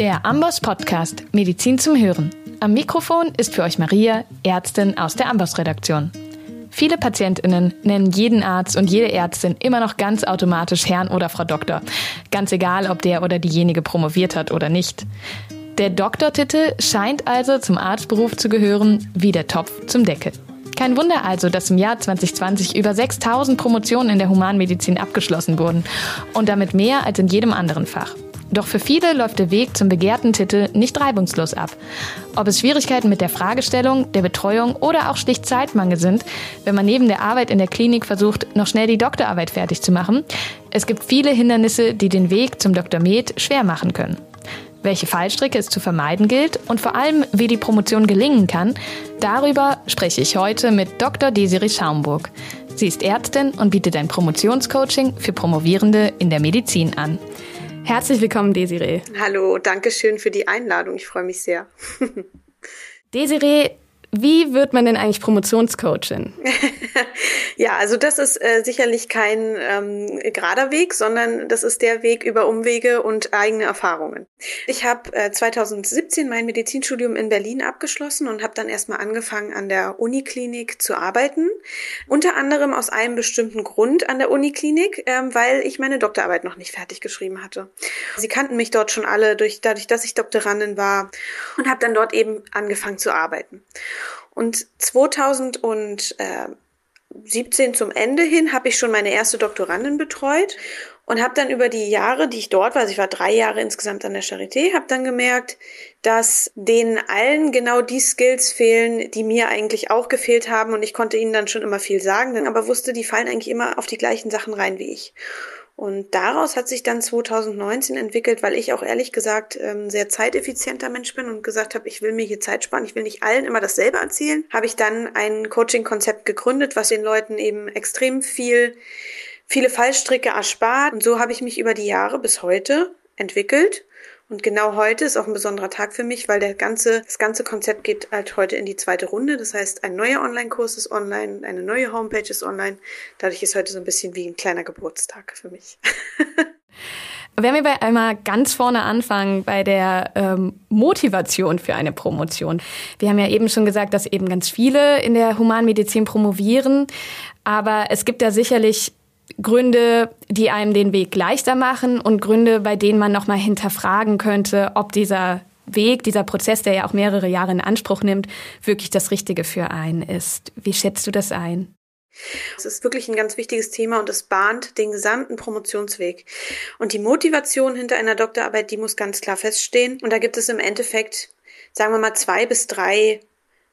Der Amboss Podcast Medizin zum Hören. Am Mikrofon ist für euch Maria, Ärztin aus der Amboss Redaktion. Viele PatientInnen nennen jeden Arzt und jede Ärztin immer noch ganz automatisch Herrn oder Frau Doktor. Ganz egal, ob der oder diejenige promoviert hat oder nicht. Der Doktortitel scheint also zum Arztberuf zu gehören, wie der Topf zum Deckel. Kein Wunder also, dass im Jahr 2020 über 6000 Promotionen in der Humanmedizin abgeschlossen wurden und damit mehr als in jedem anderen Fach. Doch für viele läuft der Weg zum begehrten Titel nicht reibungslos ab. Ob es Schwierigkeiten mit der Fragestellung, der Betreuung oder auch schlicht Zeitmangel sind, wenn man neben der Arbeit in der Klinik versucht, noch schnell die Doktorarbeit fertig zu machen. Es gibt viele Hindernisse, die den Weg zum Dr. Med schwer machen können. Welche Fallstricke es zu vermeiden gilt und vor allem, wie die Promotion gelingen kann, darüber spreche ich heute mit Dr. Desiree Schaumburg. Sie ist Ärztin und bietet ein Promotionscoaching für Promovierende in der Medizin an. Herzlich willkommen, Desiree. Hallo, danke schön für die Einladung. Ich freue mich sehr. Desiree, wie wird man denn eigentlich Promotionscoachin? ja, also das ist äh, sicherlich kein ähm, gerader Weg, sondern das ist der Weg über Umwege und eigene Erfahrungen. Ich habe äh, 2017 mein Medizinstudium in Berlin abgeschlossen und habe dann erstmal angefangen an der Uniklinik zu arbeiten. Unter anderem aus einem bestimmten Grund an der Uniklinik, ähm, weil ich meine Doktorarbeit noch nicht fertig geschrieben hatte. Sie kannten mich dort schon alle durch, dadurch, dass ich Doktorandin war und habe dann dort eben angefangen zu arbeiten. Und 2017 zum Ende hin habe ich schon meine erste Doktorandin betreut und habe dann über die Jahre, die ich dort war, also ich war drei Jahre insgesamt an der Charité, habe dann gemerkt, dass denen allen genau die Skills fehlen, die mir eigentlich auch gefehlt haben und ich konnte ihnen dann schon immer viel sagen, aber wusste, die fallen eigentlich immer auf die gleichen Sachen rein wie ich. Und daraus hat sich dann 2019 entwickelt, weil ich auch ehrlich gesagt ähm, sehr zeiteffizienter Mensch bin und gesagt habe, ich will mir hier Zeit sparen, ich will nicht allen immer dasselbe erzählen, habe ich dann ein Coaching-Konzept gegründet, was den Leuten eben extrem viel, viele Fallstricke erspart. Und so habe ich mich über die Jahre bis heute entwickelt und genau heute ist auch ein besonderer Tag für mich, weil der ganze, das ganze Konzept geht halt heute in die zweite Runde. Das heißt, ein neuer Online-Kurs ist online, eine neue Homepage ist online. Dadurch ist heute so ein bisschen wie ein kleiner Geburtstag für mich. Wenn wir bei einmal ganz vorne anfangen, bei der ähm, Motivation für eine Promotion. Wir haben ja eben schon gesagt, dass eben ganz viele in der Humanmedizin promovieren, aber es gibt ja sicherlich Gründe, die einem den Weg leichter machen und Gründe, bei denen man nochmal hinterfragen könnte, ob dieser Weg, dieser Prozess, der ja auch mehrere Jahre in Anspruch nimmt, wirklich das Richtige für einen ist. Wie schätzt du das ein? Es ist wirklich ein ganz wichtiges Thema und es bahnt den gesamten Promotionsweg. Und die Motivation hinter einer Doktorarbeit, die muss ganz klar feststehen. Und da gibt es im Endeffekt, sagen wir mal, zwei bis drei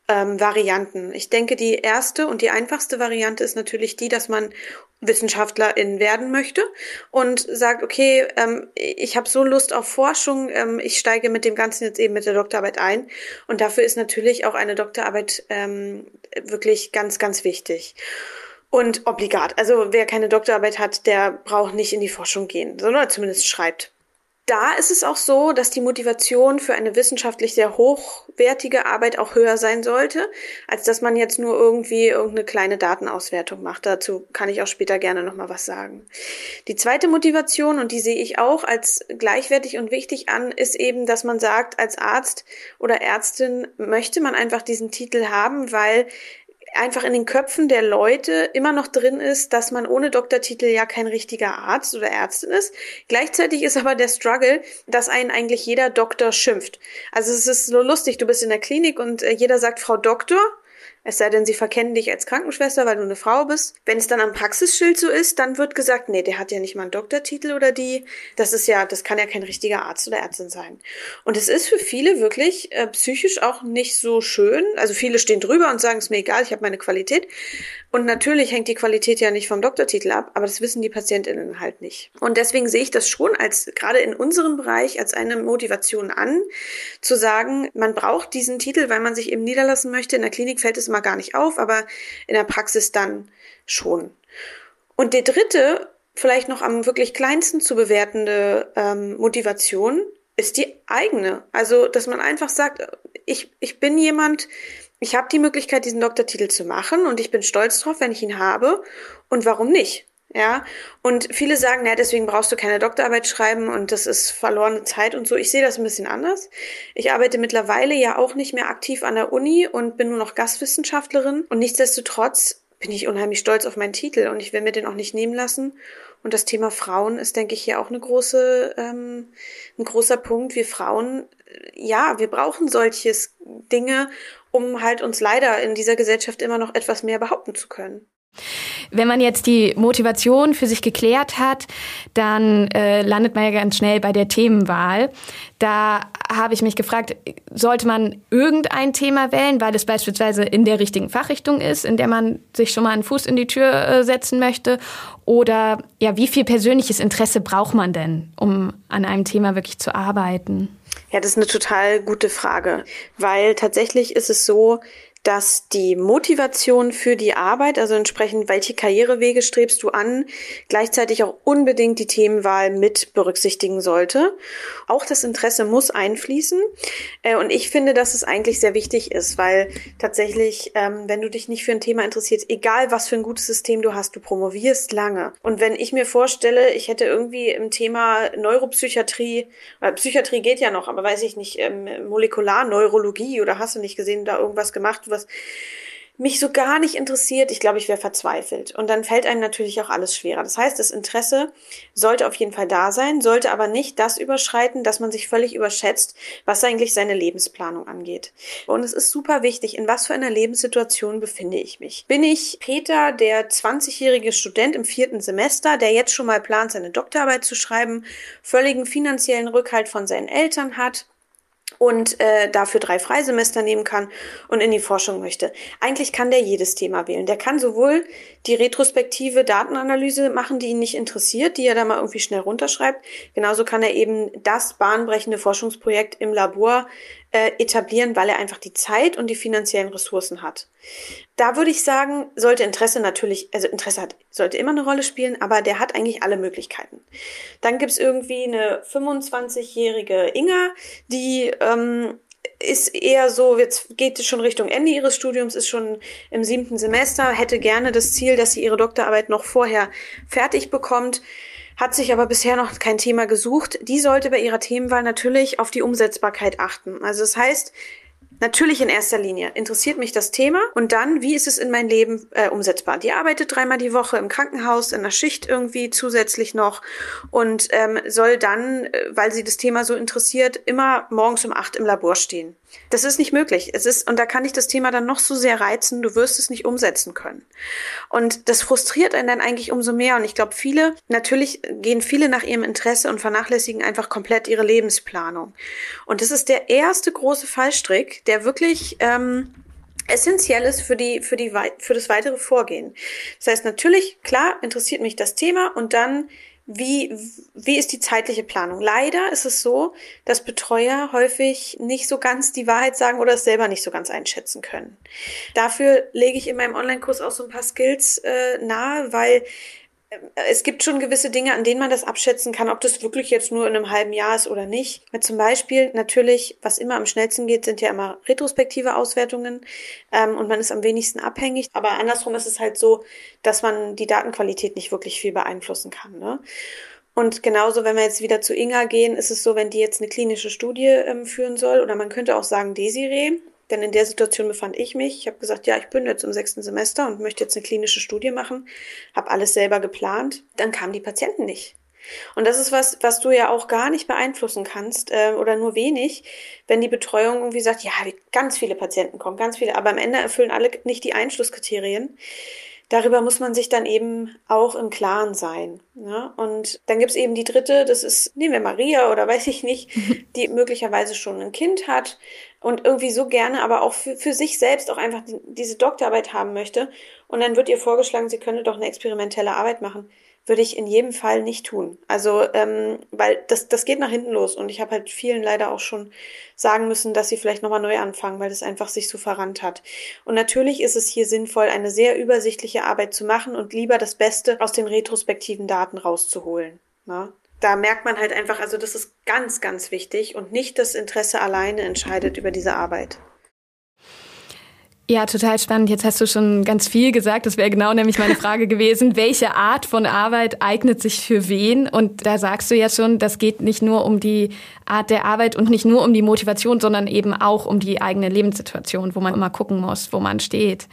ähm, Varianten. Ich denke, die erste und die einfachste Variante ist natürlich die, dass man Wissenschaftlerin werden möchte und sagt, okay, ähm, ich habe so Lust auf Forschung, ähm, ich steige mit dem Ganzen jetzt eben mit der Doktorarbeit ein. Und dafür ist natürlich auch eine Doktorarbeit ähm, wirklich ganz, ganz wichtig. Und obligat. Also wer keine Doktorarbeit hat, der braucht nicht in die Forschung gehen, sondern zumindest schreibt da ist es auch so, dass die Motivation für eine wissenschaftlich sehr hochwertige Arbeit auch höher sein sollte, als dass man jetzt nur irgendwie irgendeine kleine Datenauswertung macht. Dazu kann ich auch später gerne nochmal was sagen. Die zweite Motivation, und die sehe ich auch als gleichwertig und wichtig an, ist eben, dass man sagt, als Arzt oder Ärztin möchte man einfach diesen Titel haben, weil einfach in den Köpfen der Leute immer noch drin ist, dass man ohne Doktortitel ja kein richtiger Arzt oder Ärztin ist. Gleichzeitig ist aber der Struggle, dass einen eigentlich jeder Doktor schimpft. Also es ist so lustig, du bist in der Klinik und äh, jeder sagt Frau Doktor es sei denn, sie verkennen dich als Krankenschwester, weil du eine Frau bist. Wenn es dann am Praxisschild so ist, dann wird gesagt, nee, der hat ja nicht mal einen Doktortitel oder die. Das ist ja, das kann ja kein richtiger Arzt oder Ärztin sein. Und es ist für viele wirklich äh, psychisch auch nicht so schön. Also viele stehen drüber und sagen, es mir egal, ich habe meine Qualität. Und natürlich hängt die Qualität ja nicht vom Doktortitel ab, aber das wissen die PatientInnen halt nicht. Und deswegen sehe ich das schon als, gerade in unserem Bereich, als eine Motivation an, zu sagen, man braucht diesen Titel, weil man sich eben niederlassen möchte. In der Klinik fällt es mal gar nicht auf, aber in der Praxis dann schon. Und der dritte, vielleicht noch am wirklich kleinsten zu bewertende ähm, Motivation ist die eigene. Also, dass man einfach sagt, ich, ich bin jemand, ich habe die Möglichkeit, diesen Doktortitel zu machen und ich bin stolz drauf, wenn ich ihn habe. Und warum nicht? Ja, und viele sagen, ja, deswegen brauchst du keine Doktorarbeit schreiben und das ist verlorene Zeit und so. Ich sehe das ein bisschen anders. Ich arbeite mittlerweile ja auch nicht mehr aktiv an der Uni und bin nur noch Gastwissenschaftlerin und nichtsdestotrotz bin ich unheimlich stolz auf meinen Titel und ich will mir den auch nicht nehmen lassen. Und das Thema Frauen ist, denke ich, hier auch eine große, ähm, ein großer Punkt. Wir Frauen, ja, wir brauchen solches Dinge, um halt uns leider in dieser Gesellschaft immer noch etwas mehr behaupten zu können. Wenn man jetzt die Motivation für sich geklärt hat, dann äh, landet man ja ganz schnell bei der Themenwahl. Da habe ich mich gefragt, sollte man irgendein Thema wählen, weil es beispielsweise in der richtigen Fachrichtung ist, in der man sich schon mal einen Fuß in die Tür äh, setzen möchte? Oder ja, wie viel persönliches Interesse braucht man denn, um an einem Thema wirklich zu arbeiten? Ja, das ist eine total gute Frage, weil tatsächlich ist es so, dass die Motivation für die Arbeit, also entsprechend welche Karrierewege strebst du an, gleichzeitig auch unbedingt die Themenwahl mit berücksichtigen sollte. Auch das Interesse muss einfließen. Äh, und ich finde, dass es eigentlich sehr wichtig ist, weil tatsächlich, ähm, wenn du dich nicht für ein Thema interessierst, egal was für ein gutes System du hast, du promovierst lange. Und wenn ich mir vorstelle, ich hätte irgendwie im Thema Neuropsychiatrie, oder Psychiatrie geht ja noch, aber weiß ich nicht, ähm, Molekularneurologie oder hast du nicht gesehen, da irgendwas gemacht, was mich so gar nicht interessiert, ich glaube, ich wäre verzweifelt. Und dann fällt einem natürlich auch alles schwerer. Das heißt, das Interesse sollte auf jeden Fall da sein, sollte aber nicht das überschreiten, dass man sich völlig überschätzt, was eigentlich seine Lebensplanung angeht. Und es ist super wichtig, in was für einer Lebenssituation befinde ich mich. Bin ich Peter, der 20-jährige Student im vierten Semester, der jetzt schon mal plant, seine Doktorarbeit zu schreiben, völligen finanziellen Rückhalt von seinen Eltern hat, und äh, dafür drei Freisemester nehmen kann und in die Forschung möchte. Eigentlich kann der jedes Thema wählen. Der kann sowohl die retrospektive Datenanalyse machen, die ihn nicht interessiert, die er da mal irgendwie schnell runterschreibt. Genauso kann er eben das bahnbrechende Forschungsprojekt im Labor äh, etablieren, weil er einfach die Zeit und die finanziellen Ressourcen hat. Da würde ich sagen, sollte Interesse natürlich, also Interesse hat, sollte immer eine Rolle spielen, aber der hat eigentlich alle Möglichkeiten. Dann gibt's irgendwie eine 25-jährige Inga, die ähm, ist eher so, jetzt geht es schon Richtung Ende ihres Studiums, ist schon im siebten Semester, hätte gerne das Ziel, dass sie ihre Doktorarbeit noch vorher fertig bekommt hat sich aber bisher noch kein Thema gesucht. Die sollte bei ihrer Themenwahl natürlich auf die Umsetzbarkeit achten. Also das heißt, Natürlich in erster Linie interessiert mich das Thema und dann, wie ist es in mein Leben äh, umsetzbar? Die arbeitet dreimal die Woche im Krankenhaus, in der Schicht irgendwie zusätzlich noch und ähm, soll dann, äh, weil sie das Thema so interessiert, immer morgens um acht im Labor stehen. Das ist nicht möglich. Es ist, und da kann ich das Thema dann noch so sehr reizen, du wirst es nicht umsetzen können. Und das frustriert einen dann eigentlich umso mehr. Und ich glaube, viele, natürlich gehen viele nach ihrem Interesse und vernachlässigen einfach komplett ihre Lebensplanung. Und das ist der erste große Fallstrick, der wirklich ähm, essentiell ist für die für die für das weitere Vorgehen. Das heißt natürlich klar interessiert mich das Thema und dann wie, wie ist die zeitliche Planung? Leider ist es so, dass Betreuer häufig nicht so ganz die Wahrheit sagen oder es selber nicht so ganz einschätzen können. Dafür lege ich in meinem Online-Kurs auch so ein paar Skills äh, nahe, weil es gibt schon gewisse Dinge, an denen man das abschätzen kann, ob das wirklich jetzt nur in einem halben Jahr ist oder nicht. Zum Beispiel natürlich, was immer am schnellsten geht, sind ja immer retrospektive Auswertungen ähm, und man ist am wenigsten abhängig. Aber andersrum ist es halt so, dass man die Datenqualität nicht wirklich viel beeinflussen kann. Ne? Und genauso, wenn wir jetzt wieder zu Inga gehen, ist es so, wenn die jetzt eine klinische Studie ähm, führen soll, oder man könnte auch sagen Desiree, denn in der Situation befand ich mich. Ich habe gesagt, ja, ich bin jetzt im sechsten Semester und möchte jetzt eine klinische Studie machen, habe alles selber geplant. Dann kamen die Patienten nicht. Und das ist was, was du ja auch gar nicht beeinflussen kannst äh, oder nur wenig, wenn die Betreuung irgendwie sagt, ja, ganz viele Patienten kommen, ganz viele, aber am Ende erfüllen alle nicht die Einschlusskriterien. Darüber muss man sich dann eben auch im Klaren sein. Ne? Und dann gibt's eben die dritte, das ist, nehmen wir Maria oder weiß ich nicht, die möglicherweise schon ein Kind hat und irgendwie so gerne, aber auch für, für sich selbst auch einfach die, diese Doktorarbeit haben möchte. Und dann wird ihr vorgeschlagen, sie könne doch eine experimentelle Arbeit machen. Würde ich in jedem Fall nicht tun. Also, ähm, weil das, das geht nach hinten los. Und ich habe halt vielen leider auch schon sagen müssen, dass sie vielleicht nochmal neu anfangen, weil das einfach sich so verrannt hat. Und natürlich ist es hier sinnvoll, eine sehr übersichtliche Arbeit zu machen und lieber das Beste aus den retrospektiven Daten rauszuholen. Ne? da merkt man halt einfach, also das ist ganz, ganz wichtig und nicht das Interesse alleine entscheidet über diese Arbeit. Ja, total spannend. Jetzt hast du schon ganz viel gesagt. Das wäre genau nämlich meine Frage gewesen. Welche Art von Arbeit eignet sich für wen? Und da sagst du ja schon, das geht nicht nur um die Art der Arbeit und nicht nur um die Motivation, sondern eben auch um die eigene Lebenssituation, wo man immer gucken muss, wo man steht.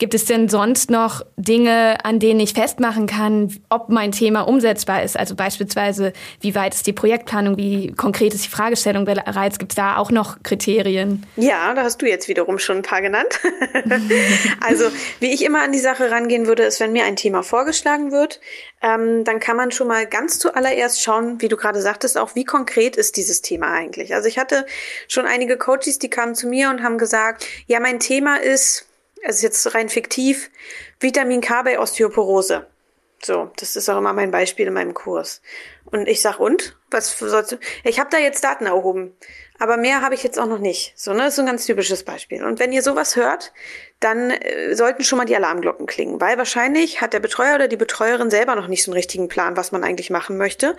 Gibt es denn sonst noch Dinge, an denen ich festmachen kann, ob mein Thema umsetzbar ist? Also beispielsweise, wie weit ist die Projektplanung, wie konkret ist die Fragestellung bereits? Gibt es da auch noch Kriterien? Ja, da hast du jetzt wiederum schon ein paar genannt. also, wie ich immer an die Sache rangehen würde, ist, wenn mir ein Thema vorgeschlagen wird, ähm, dann kann man schon mal ganz zuallererst schauen, wie du gerade sagtest, auch wie konkret ist dieses Thema eigentlich. Also ich hatte schon einige Coaches, die kamen zu mir und haben gesagt, ja, mein Thema ist es ist jetzt rein fiktiv, Vitamin K bei Osteoporose. So, das ist auch immer mein Beispiel in meinem Kurs. Und ich sag, und? Was sollst du? Ich habe da jetzt Daten erhoben, aber mehr habe ich jetzt auch noch nicht. So, ne, das ist ein ganz typisches Beispiel. Und wenn ihr sowas hört, dann äh, sollten schon mal die Alarmglocken klingen, weil wahrscheinlich hat der Betreuer oder die Betreuerin selber noch nicht so einen richtigen Plan, was man eigentlich machen möchte,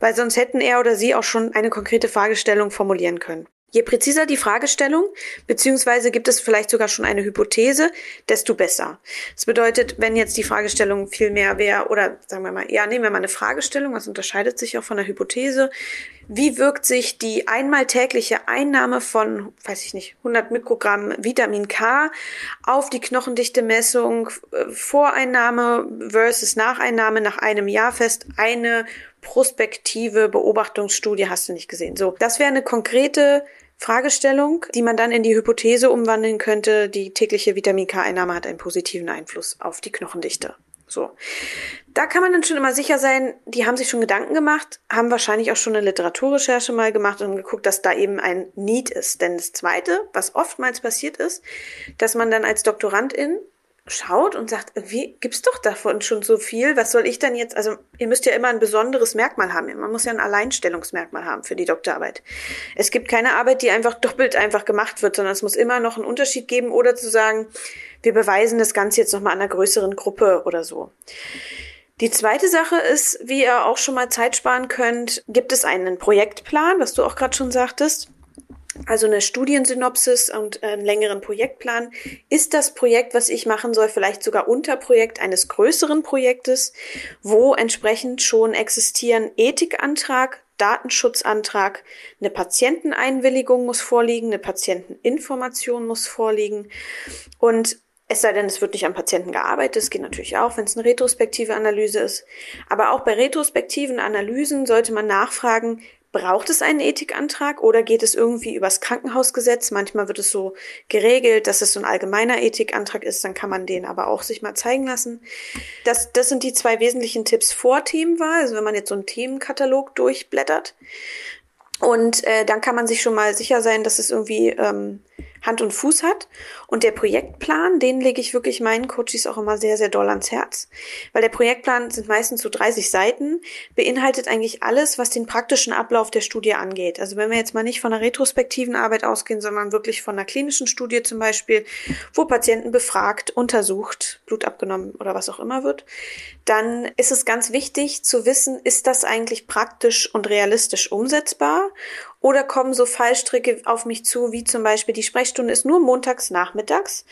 weil sonst hätten er oder sie auch schon eine konkrete Fragestellung formulieren können. Je präziser die Fragestellung, beziehungsweise gibt es vielleicht sogar schon eine Hypothese, desto besser. Das bedeutet, wenn jetzt die Fragestellung viel mehr wäre, oder sagen wir mal, ja, nehmen wir mal eine Fragestellung, was unterscheidet sich auch von der Hypothese. Wie wirkt sich die einmal tägliche Einnahme von, weiß ich nicht, 100 Mikrogramm Vitamin K auf die Knochendichte-Messung äh, Voreinnahme versus Nacheinnahme nach einem Jahr fest? Eine prospektive Beobachtungsstudie hast du nicht gesehen. So, das wäre eine konkrete Fragestellung, die man dann in die Hypothese umwandeln könnte, die tägliche Vitamin K-Einnahme hat einen positiven Einfluss auf die Knochendichte. So. Da kann man dann schon immer sicher sein, die haben sich schon Gedanken gemacht, haben wahrscheinlich auch schon eine Literaturrecherche mal gemacht und geguckt, dass da eben ein Need ist. Denn das Zweite, was oftmals passiert ist, dass man dann als Doktorandin schaut und sagt, wie gibt's doch davon schon so viel? Was soll ich denn jetzt? Also ihr müsst ja immer ein besonderes Merkmal haben. Man muss ja ein Alleinstellungsmerkmal haben für die Doktorarbeit. Es gibt keine Arbeit, die einfach doppelt einfach gemacht wird, sondern es muss immer noch einen Unterschied geben oder zu sagen, wir beweisen das Ganze jetzt nochmal einer größeren Gruppe oder so. Die zweite Sache ist, wie ihr auch schon mal Zeit sparen könnt, gibt es einen Projektplan, was du auch gerade schon sagtest also eine Studiensynopsis und einen längeren Projektplan. Ist das Projekt, was ich machen soll, vielleicht sogar Unterprojekt eines größeren Projektes, wo entsprechend schon existieren Ethikantrag, Datenschutzantrag, eine Patienteneinwilligung muss vorliegen, eine Patienteninformation muss vorliegen und es sei denn, es wird nicht am Patienten gearbeitet. Das geht natürlich auch, wenn es eine retrospektive Analyse ist. Aber auch bei retrospektiven Analysen sollte man nachfragen, Braucht es einen Ethikantrag oder geht es irgendwie übers Krankenhausgesetz? Manchmal wird es so geregelt, dass es so ein allgemeiner Ethikantrag ist, dann kann man den aber auch sich mal zeigen lassen. Das, das sind die zwei wesentlichen Tipps vor Themenwahl, also wenn man jetzt so einen Themenkatalog durchblättert. Und äh, dann kann man sich schon mal sicher sein, dass es irgendwie ähm, Hand und Fuß hat. Und der Projektplan, den lege ich wirklich meinen Coaches auch immer sehr, sehr doll ans Herz. Weil der Projektplan sind meistens so 30 Seiten, beinhaltet eigentlich alles, was den praktischen Ablauf der Studie angeht. Also wenn wir jetzt mal nicht von einer retrospektiven Arbeit ausgehen, sondern wirklich von einer klinischen Studie zum Beispiel, wo Patienten befragt, untersucht, Blut abgenommen oder was auch immer wird, dann ist es ganz wichtig zu wissen, ist das eigentlich praktisch und realistisch umsetzbar oder kommen so Fallstricke auf mich zu, wie zum Beispiel die Sprechstunde ist nur montags nachmittags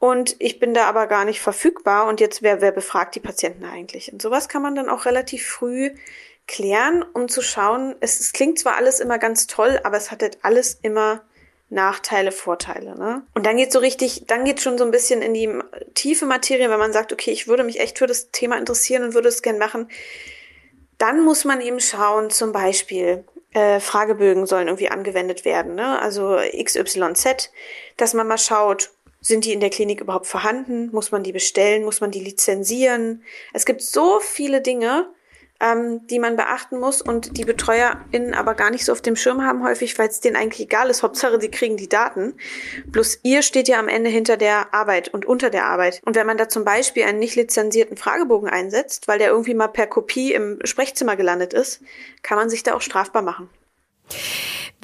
und ich bin da aber gar nicht verfügbar und jetzt wer, wer befragt die Patienten eigentlich? Und sowas kann man dann auch relativ früh klären, um zu schauen, es, es klingt zwar alles immer ganz toll, aber es hat halt alles immer Nachteile, Vorteile. Ne? Und dann geht so richtig, dann geht schon so ein bisschen in die tiefe Materie, wenn man sagt, okay, ich würde mich echt für das Thema interessieren und würde es gern machen. Dann muss man eben schauen, zum Beispiel, äh, Fragebögen sollen irgendwie angewendet werden, ne? also XYZ, dass man mal schaut, sind die in der Klinik überhaupt vorhanden? Muss man die bestellen? Muss man die lizenzieren? Es gibt so viele Dinge, ähm, die man beachten muss und die BetreuerInnen aber gar nicht so auf dem Schirm haben häufig, weil es denen eigentlich egal ist. Hauptsache, sie kriegen die Daten. Bloß ihr steht ja am Ende hinter der Arbeit und unter der Arbeit. Und wenn man da zum Beispiel einen nicht lizenzierten Fragebogen einsetzt, weil der irgendwie mal per Kopie im Sprechzimmer gelandet ist, kann man sich da auch strafbar machen.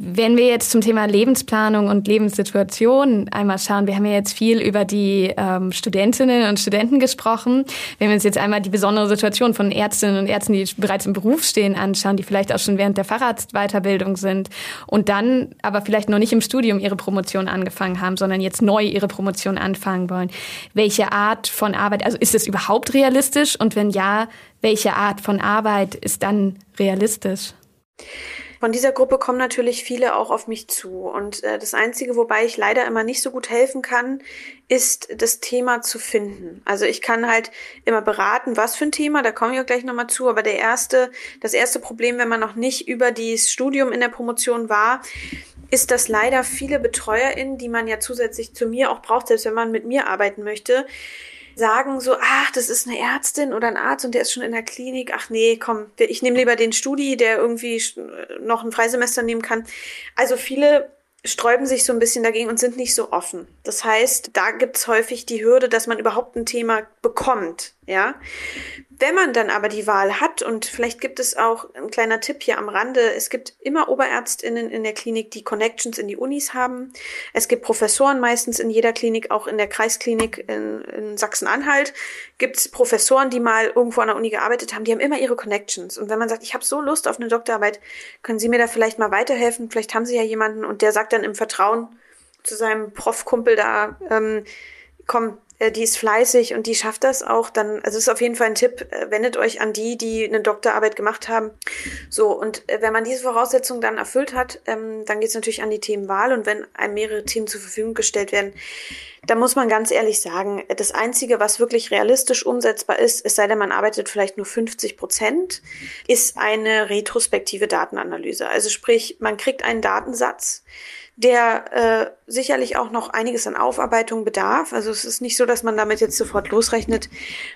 Wenn wir jetzt zum Thema Lebensplanung und Lebenssituation einmal schauen, wir haben ja jetzt viel über die ähm, Studentinnen und Studenten gesprochen. Wenn wir uns jetzt einmal die besondere Situation von Ärztinnen und Ärzten, die bereits im Beruf stehen, anschauen, die vielleicht auch schon während der Facharztweiterbildung sind und dann aber vielleicht noch nicht im Studium ihre Promotion angefangen haben, sondern jetzt neu ihre Promotion anfangen wollen. Welche Art von Arbeit, also ist es überhaupt realistisch? Und wenn ja, welche Art von Arbeit ist dann realistisch? Von dieser Gruppe kommen natürlich viele auch auf mich zu. Und äh, das Einzige, wobei ich leider immer nicht so gut helfen kann, ist das Thema zu finden. Also ich kann halt immer beraten, was für ein Thema, da komme ich auch gleich nochmal zu. Aber der erste, das erste Problem, wenn man noch nicht über das Studium in der Promotion war, ist, dass leider viele BetreuerInnen, die man ja zusätzlich zu mir auch braucht, selbst wenn man mit mir arbeiten möchte, sagen so, ach, das ist eine Ärztin oder ein Arzt und der ist schon in der Klinik. Ach nee, komm, ich nehme lieber den Studi, der irgendwie noch ein Freisemester nehmen kann. Also viele sträuben sich so ein bisschen dagegen und sind nicht so offen. Das heißt, da gibt's häufig die Hürde, dass man überhaupt ein Thema bekommt, ja. Wenn man dann aber die Wahl hat, und vielleicht gibt es auch ein kleiner Tipp hier am Rande, es gibt immer Oberärztinnen in der Klinik, die Connections in die Unis haben. Es gibt Professoren meistens in jeder Klinik, auch in der Kreisklinik in, in Sachsen-Anhalt gibt es Professoren, die mal irgendwo an der Uni gearbeitet haben, die haben immer ihre Connections. Und wenn man sagt, ich habe so Lust auf eine Doktorarbeit, können Sie mir da vielleicht mal weiterhelfen? Vielleicht haben Sie ja jemanden und der sagt dann im Vertrauen zu seinem Profkumpel da, ähm, komm, die ist fleißig und die schafft das auch, dann, also ist auf jeden Fall ein Tipp, äh, wendet euch an die, die eine Doktorarbeit gemacht haben. So, und äh, wenn man diese Voraussetzungen dann erfüllt hat, ähm, dann geht es natürlich an die Themenwahl und wenn einem mehrere Themen zur Verfügung gestellt werden, dann muss man ganz ehrlich sagen, das Einzige, was wirklich realistisch umsetzbar ist, es sei denn, man arbeitet vielleicht nur 50 Prozent, ist eine retrospektive Datenanalyse. Also sprich, man kriegt einen Datensatz, der äh, sicherlich auch noch einiges an Aufarbeitung bedarf. Also es ist nicht so, dass man damit jetzt sofort losrechnet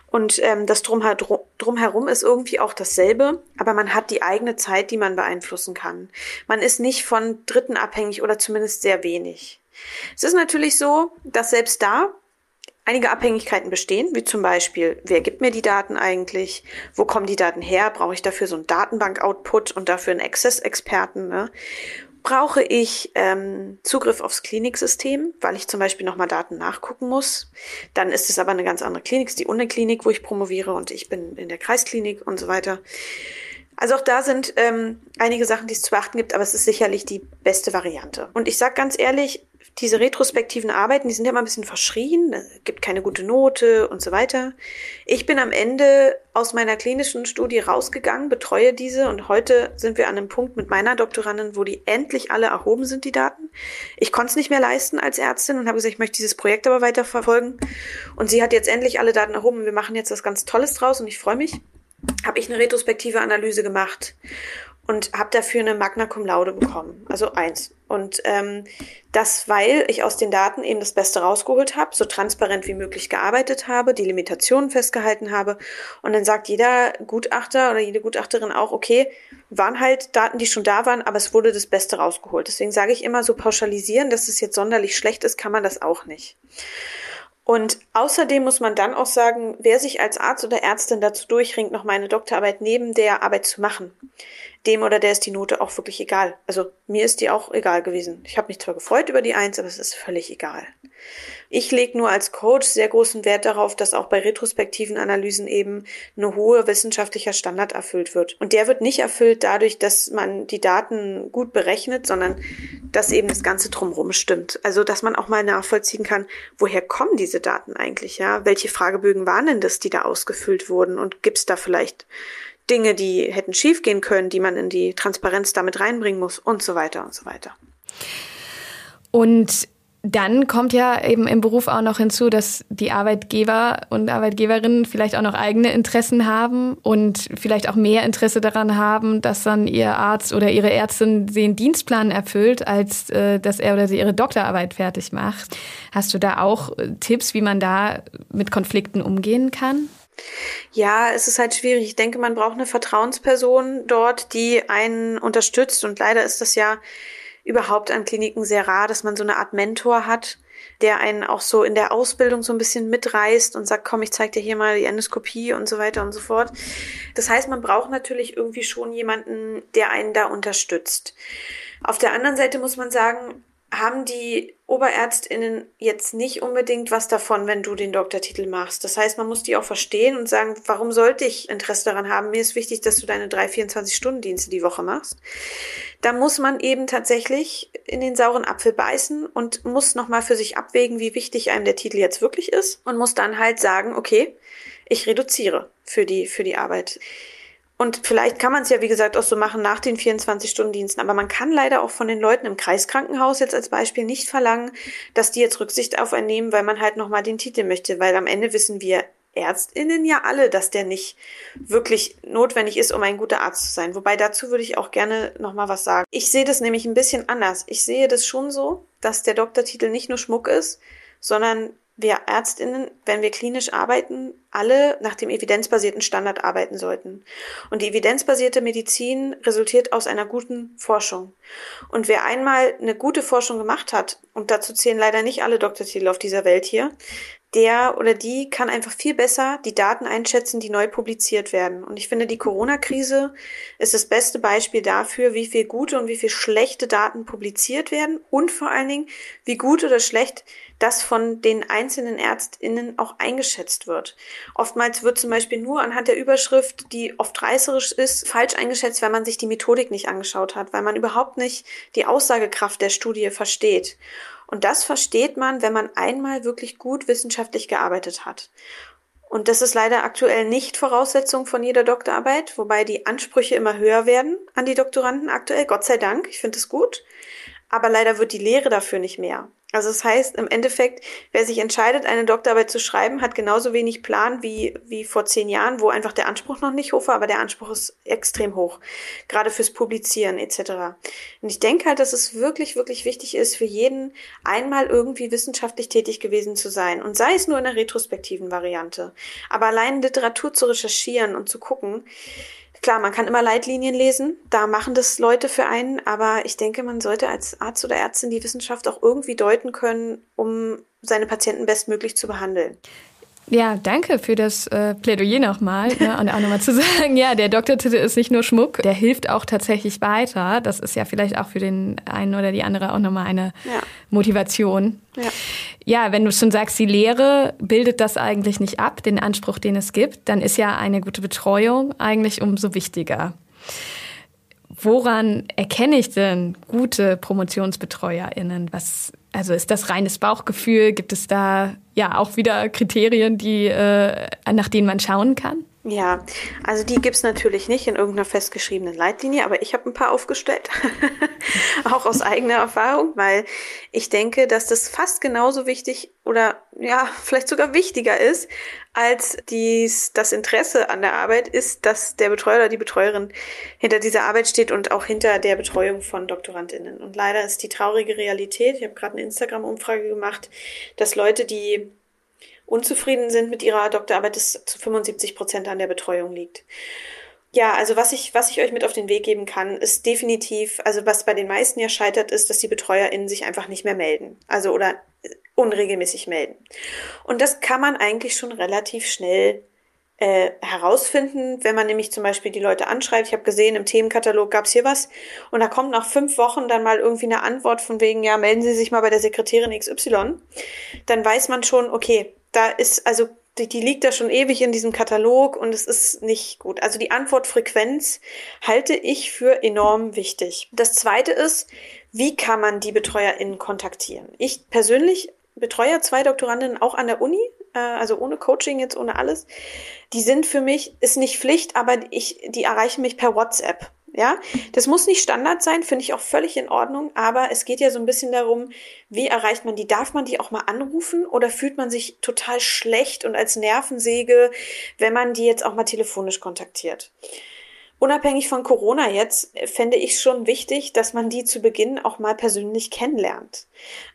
und ähm, das Drumher drumherum ist irgendwie auch dasselbe, aber man hat die eigene Zeit, die man beeinflussen kann. Man ist nicht von Dritten abhängig oder zumindest sehr wenig. Es ist natürlich so, dass selbst da einige Abhängigkeiten bestehen, wie zum Beispiel, wer gibt mir die Daten eigentlich? Wo kommen die Daten her? Brauche ich dafür so einen Datenbank-Output und dafür einen Access-Experten? Ne? Brauche ich ähm, Zugriff aufs Kliniksystem, weil ich zum Beispiel nochmal Daten nachgucken muss? Dann ist es aber eine ganz andere Klinik, ist die Uniklinik, wo ich promoviere und ich bin in der Kreisklinik und so weiter. Also auch da sind ähm, einige Sachen, die es zu beachten gibt, aber es ist sicherlich die beste Variante. Und ich sage ganz ehrlich, diese retrospektiven Arbeiten, die sind ja immer ein bisschen verschrien, es gibt keine gute Note und so weiter. Ich bin am Ende aus meiner klinischen Studie rausgegangen, betreue diese und heute sind wir an einem Punkt mit meiner Doktorandin, wo die endlich alle erhoben sind, die Daten. Ich konnte es nicht mehr leisten als Ärztin und habe gesagt, ich möchte dieses Projekt aber weiterverfolgen. Und sie hat jetzt endlich alle Daten erhoben und wir machen jetzt was ganz Tolles draus und ich freue mich. Habe ich eine retrospektive Analyse gemacht und habe dafür eine Magna Cum Laude bekommen, also eins. Und ähm, das, weil ich aus den Daten eben das Beste rausgeholt habe, so transparent wie möglich gearbeitet habe, die Limitationen festgehalten habe. Und dann sagt jeder Gutachter oder jede Gutachterin auch, okay, waren halt Daten, die schon da waren, aber es wurde das Beste rausgeholt. Deswegen sage ich immer so pauschalisieren, dass es jetzt sonderlich schlecht ist, kann man das auch nicht. Und außerdem muss man dann auch sagen, wer sich als Arzt oder Ärztin dazu durchringt, noch meine Doktorarbeit neben der Arbeit zu machen, dem oder der ist die Note auch wirklich egal. Also mir ist die auch egal gewesen. Ich habe mich zwar gefreut über die Eins, aber es ist völlig egal. Ich lege nur als Coach sehr großen Wert darauf, dass auch bei retrospektiven Analysen eben eine hohe wissenschaftlicher Standard erfüllt wird. Und der wird nicht erfüllt dadurch, dass man die Daten gut berechnet, sondern dass eben das Ganze drumherum stimmt. Also, dass man auch mal nachvollziehen kann, woher kommen diese Daten eigentlich, ja? Welche Fragebögen waren denn das, die da ausgefüllt wurden? Und gibt es da vielleicht Dinge, die hätten schiefgehen können, die man in die Transparenz damit reinbringen muss und so weiter und so weiter. Und dann kommt ja eben im Beruf auch noch hinzu, dass die Arbeitgeber und Arbeitgeberinnen vielleicht auch noch eigene Interessen haben und vielleicht auch mehr Interesse daran haben, dass dann ihr Arzt oder ihre Ärztin den Dienstplan erfüllt, als äh, dass er oder sie ihre Doktorarbeit fertig macht. Hast du da auch äh, Tipps, wie man da mit Konflikten umgehen kann? Ja, es ist halt schwierig. Ich denke, man braucht eine Vertrauensperson dort, die einen unterstützt. Und leider ist das ja überhaupt an Kliniken sehr rar, dass man so eine Art Mentor hat, der einen auch so in der Ausbildung so ein bisschen mitreißt und sagt, komm, ich zeig dir hier mal die Endoskopie und so weiter und so fort. Das heißt, man braucht natürlich irgendwie schon jemanden, der einen da unterstützt. Auf der anderen Seite muss man sagen, haben die Oberärztinnen jetzt nicht unbedingt was davon, wenn du den Doktortitel machst. Das heißt, man muss die auch verstehen und sagen, warum sollte ich Interesse daran haben? Mir ist wichtig, dass du deine drei 24-Stunden-Dienste die Woche machst. Da muss man eben tatsächlich in den sauren Apfel beißen und muss nochmal für sich abwägen, wie wichtig einem der Titel jetzt wirklich ist und muss dann halt sagen, okay, ich reduziere für die, für die Arbeit. Und vielleicht kann man es ja, wie gesagt, auch so machen nach den 24-Stunden-Diensten. Aber man kann leider auch von den Leuten im Kreiskrankenhaus jetzt als Beispiel nicht verlangen, dass die jetzt Rücksicht auf einen nehmen, weil man halt nochmal den Titel möchte. Weil am Ende wissen wir ÄrztInnen ja alle, dass der nicht wirklich notwendig ist, um ein guter Arzt zu sein. Wobei dazu würde ich auch gerne nochmal was sagen. Ich sehe das nämlich ein bisschen anders. Ich sehe das schon so, dass der Doktortitel nicht nur Schmuck ist, sondern wir Ärztinnen, wenn wir klinisch arbeiten, alle nach dem evidenzbasierten Standard arbeiten sollten. Und die evidenzbasierte Medizin resultiert aus einer guten Forschung. Und wer einmal eine gute Forschung gemacht hat, und dazu zählen leider nicht alle Doktortitel auf dieser Welt hier, der oder die kann einfach viel besser die Daten einschätzen, die neu publiziert werden. Und ich finde, die Corona-Krise ist das beste Beispiel dafür, wie viel gute und wie viel schlechte Daten publiziert werden und vor allen Dingen, wie gut oder schlecht das von den einzelnen ÄrztInnen auch eingeschätzt wird. Oftmals wird zum Beispiel nur anhand der Überschrift, die oft reißerisch ist, falsch eingeschätzt, weil man sich die Methodik nicht angeschaut hat, weil man überhaupt nicht die Aussagekraft der Studie versteht. Und das versteht man, wenn man einmal wirklich gut wissenschaftlich gearbeitet hat. Und das ist leider aktuell nicht Voraussetzung von jeder Doktorarbeit, wobei die Ansprüche immer höher werden an die Doktoranden aktuell. Gott sei Dank, ich finde es gut. Aber leider wird die Lehre dafür nicht mehr. Also das heißt, im Endeffekt, wer sich entscheidet, eine Doktorarbeit zu schreiben, hat genauso wenig Plan wie, wie vor zehn Jahren, wo einfach der Anspruch noch nicht hoch war, aber der Anspruch ist extrem hoch. Gerade fürs Publizieren etc. Und ich denke halt, dass es wirklich, wirklich wichtig ist, für jeden einmal irgendwie wissenschaftlich tätig gewesen zu sein. Und sei es nur in der retrospektiven Variante. Aber allein Literatur zu recherchieren und zu gucken, Klar, man kann immer Leitlinien lesen, da machen das Leute für einen, aber ich denke, man sollte als Arzt oder Ärztin die Wissenschaft auch irgendwie deuten können, um seine Patienten bestmöglich zu behandeln. Ja, danke für das äh, Plädoyer nochmal. Ne, und auch nochmal zu sagen, ja, der Doktortitel ist nicht nur Schmuck, der hilft auch tatsächlich weiter. Das ist ja vielleicht auch für den einen oder die andere auch nochmal eine ja. Motivation. Ja. ja, wenn du schon sagst, die Lehre bildet das eigentlich nicht ab, den Anspruch, den es gibt, dann ist ja eine gute Betreuung eigentlich umso wichtiger. Woran erkenne ich denn gute PromotionsbetreuerInnen? Was, also ist das reines Bauchgefühl? Gibt es da ja auch wieder Kriterien, die, äh, nach denen man schauen kann? Ja, also die gibt's natürlich nicht in irgendeiner festgeschriebenen Leitlinie, aber ich habe ein paar aufgestellt, auch aus eigener Erfahrung, weil ich denke, dass das fast genauso wichtig oder ja, vielleicht sogar wichtiger ist, als dies, das Interesse an der Arbeit ist, dass der Betreuer oder die Betreuerin hinter dieser Arbeit steht und auch hinter der Betreuung von Doktorandinnen. Und leider ist die traurige Realität, ich habe gerade eine Instagram-Umfrage gemacht, dass Leute, die unzufrieden sind mit ihrer Doktorarbeit, das zu 75 Prozent an der Betreuung liegt. Ja, also was ich, was ich euch mit auf den Weg geben kann, ist definitiv, also was bei den meisten ja scheitert, ist, dass die BetreuerInnen sich einfach nicht mehr melden. Also oder unregelmäßig melden. Und das kann man eigentlich schon relativ schnell äh, herausfinden, wenn man nämlich zum Beispiel die Leute anschreibt. Ich habe gesehen, im Themenkatalog gab's hier was und da kommt nach fünf Wochen dann mal irgendwie eine Antwort von wegen, ja, melden Sie sich mal bei der Sekretärin XY. Dann weiß man schon, okay, da ist, also die, die liegt da schon ewig in diesem Katalog und es ist nicht gut. Also die Antwortfrequenz halte ich für enorm wichtig. Das zweite ist, wie kann man die BetreuerInnen kontaktieren? Ich persönlich betreue zwei Doktorandinnen auch an der Uni, äh, also ohne Coaching jetzt, ohne alles. Die sind für mich, ist nicht Pflicht, aber ich, die erreichen mich per WhatsApp. Ja, das muss nicht Standard sein, finde ich auch völlig in Ordnung, aber es geht ja so ein bisschen darum, wie erreicht man die? Darf man die auch mal anrufen oder fühlt man sich total schlecht und als Nervensäge, wenn man die jetzt auch mal telefonisch kontaktiert? Unabhängig von Corona jetzt äh, fände ich schon wichtig, dass man die zu Beginn auch mal persönlich kennenlernt.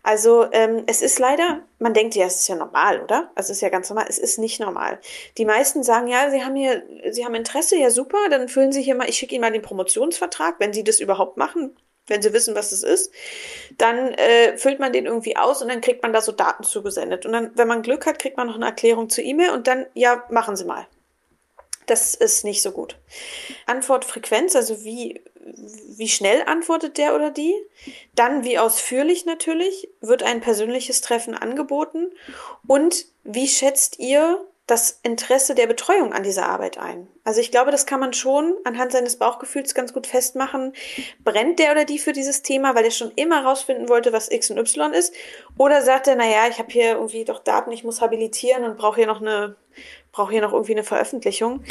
Also ähm, es ist leider, man denkt ja, es ist ja normal, oder? Also es ist ja ganz normal. Es ist nicht normal. Die meisten sagen ja, sie haben hier, sie haben Interesse, ja super, dann füllen sie hier mal, ich schicke ihnen mal den Promotionsvertrag, wenn sie das überhaupt machen, wenn sie wissen, was es ist, dann äh, füllt man den irgendwie aus und dann kriegt man da so Daten zugesendet. Und dann, wenn man Glück hat, kriegt man noch eine Erklärung zur E-Mail und dann, ja, machen Sie mal das ist nicht so gut. Antwortfrequenz, also wie, wie schnell antwortet der oder die? Dann, wie ausführlich natürlich, wird ein persönliches Treffen angeboten? Und wie schätzt ihr das Interesse der Betreuung an dieser Arbeit ein. Also ich glaube, das kann man schon anhand seines Bauchgefühls ganz gut festmachen. Brennt der oder die für dieses Thema, weil er schon immer rausfinden wollte, was X und Y ist? Oder sagt er, naja, ich habe hier irgendwie doch Daten, ich muss habilitieren und brauche hier noch eine, brauche hier noch irgendwie eine Veröffentlichung.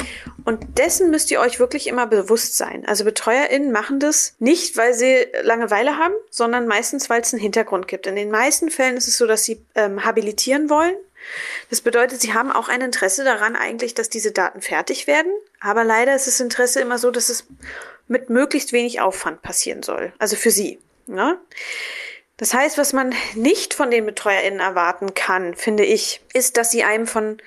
Und dessen müsst ihr euch wirklich immer bewusst sein. Also BetreuerInnen machen das nicht, weil sie Langeweile haben, sondern meistens, weil es einen Hintergrund gibt. In den meisten Fällen ist es so, dass sie ähm, habilitieren wollen das bedeutet, sie haben auch ein Interesse daran eigentlich, dass diese Daten fertig werden. Aber leider ist das Interesse immer so, dass es mit möglichst wenig Aufwand passieren soll. Also für sie. Ne? Das heißt, was man nicht von den BetreuerInnen erwarten kann, finde ich, ist, dass sie einem von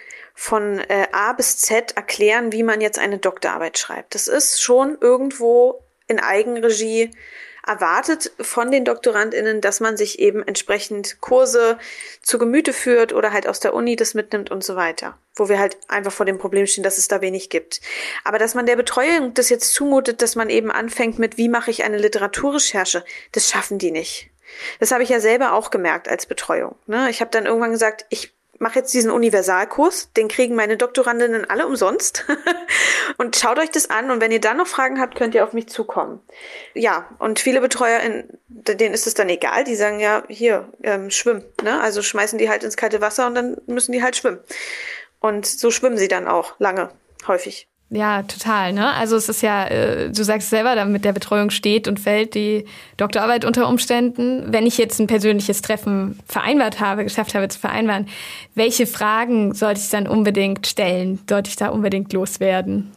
von äh, A bis Z erklären, wie man jetzt eine Doktorarbeit schreibt. Das ist schon irgendwo in Eigenregie erwartet von den DoktorandInnen, dass man sich eben entsprechend Kurse zu Gemüte führt oder halt aus der Uni das mitnimmt und so weiter. Wo wir halt einfach vor dem Problem stehen, dass es da wenig gibt. Aber dass man der Betreuung das jetzt zumutet, dass man eben anfängt mit, wie mache ich eine Literaturrecherche, das schaffen die nicht. Das habe ich ja selber auch gemerkt als Betreuung. Ne? Ich habe dann irgendwann gesagt, ich mache jetzt diesen Universalkurs, den kriegen meine Doktorandinnen alle umsonst. und schaut euch das an und wenn ihr dann noch Fragen habt, könnt ihr auf mich zukommen. Ja, und viele Betreuer, denen ist es dann egal, die sagen ja, hier, ähm, schwimm. Ne? Also schmeißen die halt ins kalte Wasser und dann müssen die halt schwimmen. Und so schwimmen sie dann auch lange, häufig. Ja, total. Ne? Also es ist ja, äh, du sagst selber, da mit der Betreuung steht und fällt die Doktorarbeit unter Umständen. Wenn ich jetzt ein persönliches Treffen vereinbart habe, geschafft habe zu vereinbaren, welche Fragen sollte ich dann unbedingt stellen? Sollte ich da unbedingt loswerden?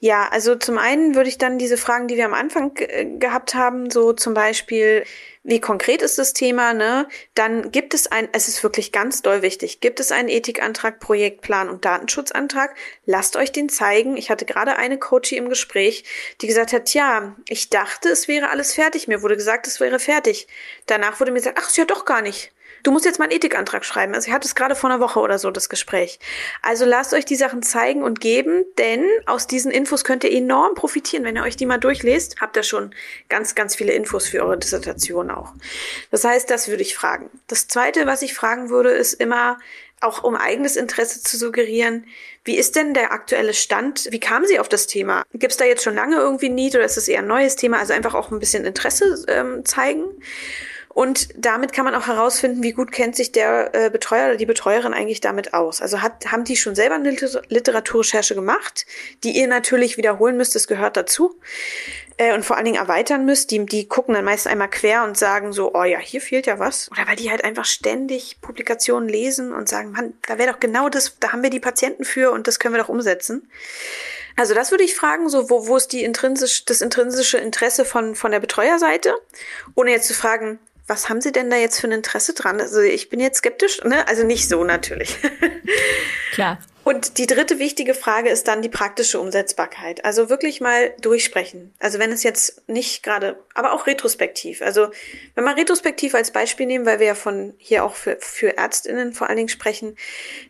Ja, also zum einen würde ich dann diese Fragen, die wir am Anfang gehabt haben, so zum Beispiel, wie konkret ist das Thema, ne? Dann gibt es ein, es ist wirklich ganz doll wichtig, gibt es einen Ethikantrag, Projektplan und Datenschutzantrag? Lasst euch den zeigen. Ich hatte gerade eine Coachie im Gespräch, die gesagt hat, ja, ich dachte, es wäre alles fertig. Mir wurde gesagt, es wäre fertig. Danach wurde mir gesagt, ach, ist ja doch gar nicht du musst jetzt mal einen Ethikantrag schreiben. Also ich hatte es gerade vor einer Woche oder so, das Gespräch. Also lasst euch die Sachen zeigen und geben, denn aus diesen Infos könnt ihr enorm profitieren. Wenn ihr euch die mal durchlest, habt ihr schon ganz, ganz viele Infos für eure Dissertation auch. Das heißt, das würde ich fragen. Das zweite, was ich fragen würde, ist immer, auch um eigenes Interesse zu suggerieren, wie ist denn der aktuelle Stand? Wie kamen Sie auf das Thema? Gibt es da jetzt schon lange irgendwie Need oder ist es eher ein neues Thema? Also einfach auch ein bisschen Interesse ähm, zeigen. Und damit kann man auch herausfinden, wie gut kennt sich der äh, Betreuer oder die Betreuerin eigentlich damit aus. Also hat, haben die schon selber eine Literaturrecherche gemacht, die ihr natürlich wiederholen müsst, das gehört dazu. Äh, und vor allen Dingen erweitern müsst. Die, die gucken dann meist einmal quer und sagen so, oh ja, hier fehlt ja was. Oder weil die halt einfach ständig Publikationen lesen und sagen, Mann, da wäre doch genau das, da haben wir die Patienten für und das können wir doch umsetzen. Also das würde ich fragen, so wo, wo ist die intrinsisch, das intrinsische Interesse von, von der Betreuerseite? Ohne jetzt zu fragen, was haben Sie denn da jetzt für ein Interesse dran? Also ich bin jetzt skeptisch, ne? Also nicht so natürlich. Klar. Und die dritte wichtige Frage ist dann die praktische Umsetzbarkeit. Also wirklich mal durchsprechen. Also wenn es jetzt nicht gerade, aber auch retrospektiv. Also wenn wir retrospektiv als Beispiel nehmen, weil wir ja von hier auch für, für Ärztinnen vor allen Dingen sprechen,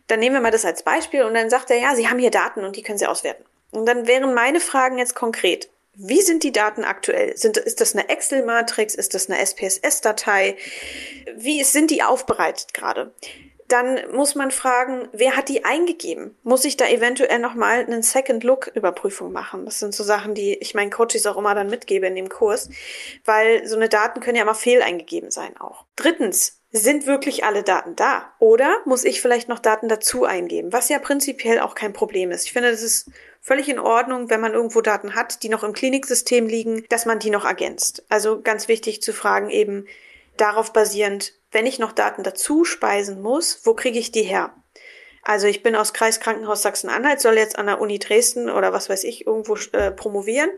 dann nehmen wir mal das als Beispiel und dann sagt er, ja, Sie haben hier Daten und die können Sie auswerten. Und dann wären meine Fragen jetzt konkret. Wie sind die Daten aktuell? Sind, ist das eine Excel-Matrix? Ist das eine SPSS-Datei? Wie sind die aufbereitet gerade? Dann muss man fragen, wer hat die eingegeben? Muss ich da eventuell nochmal einen Second-Look-Überprüfung machen? Das sind so Sachen, die ich meinen Coaches auch immer dann mitgebe in dem Kurs, weil so eine Daten können ja immer fehl eingegeben sein auch. Drittens, sind wirklich alle Daten da? Oder muss ich vielleicht noch Daten dazu eingeben? Was ja prinzipiell auch kein Problem ist. Ich finde, das ist völlig in Ordnung, wenn man irgendwo Daten hat, die noch im Kliniksystem liegen, dass man die noch ergänzt. Also ganz wichtig zu fragen eben darauf basierend, wenn ich noch Daten dazu speisen muss, wo kriege ich die her? Also ich bin aus Kreiskrankenhaus Sachsen-Anhalt, soll jetzt an der Uni Dresden oder was weiß ich irgendwo äh, promovieren.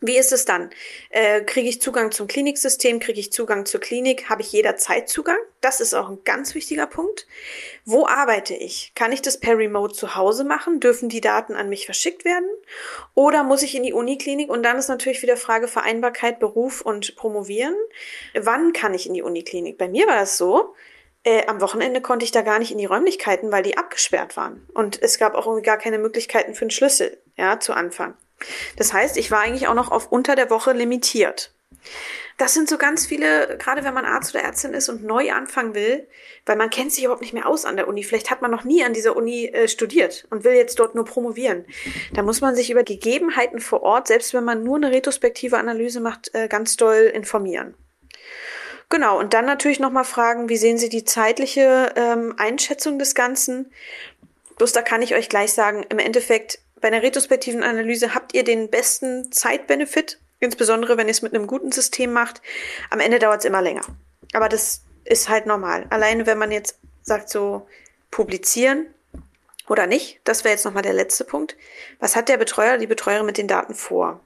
Wie ist es dann? Äh, kriege ich Zugang zum Kliniksystem? Kriege ich Zugang zur Klinik? Habe ich jederzeit Zugang? Das ist auch ein ganz wichtiger Punkt. Wo arbeite ich? Kann ich das per Remote zu Hause machen? Dürfen die Daten an mich verschickt werden? Oder muss ich in die Uniklinik? Und dann ist natürlich wieder Frage Vereinbarkeit, Beruf und Promovieren. Wann kann ich in die Uniklinik? Bei mir war das so, Äh, am Wochenende konnte ich da gar nicht in die Räumlichkeiten, weil die abgesperrt waren. Und es gab auch irgendwie gar keine Möglichkeiten für einen Schlüssel, ja, zu Anfang. Das heißt, ich war eigentlich auch noch auf unter der Woche limitiert. Das sind so ganz viele, gerade wenn man Arzt oder Ärztin ist und neu anfangen will, weil man kennt sich überhaupt nicht mehr aus an der Uni. Vielleicht hat man noch nie an dieser Uni äh, studiert und will jetzt dort nur promovieren. Da muss man sich über Gegebenheiten vor Ort, selbst wenn man nur eine retrospektive Analyse macht, äh, ganz doll informieren. Genau, und dann natürlich nochmal fragen, wie sehen Sie die zeitliche ähm, Einschätzung des Ganzen? Bloß da kann ich euch gleich sagen, im Endeffekt bei einer retrospektiven Analyse habt ihr den besten Zeitbenefit, insbesondere wenn ihr es mit einem guten System macht. Am Ende dauert es immer länger. Aber das ist halt normal. Alleine wenn man jetzt sagt so publizieren oder nicht, das wäre jetzt nochmal der letzte Punkt. Was hat der Betreuer, die Betreuerin mit den Daten vor?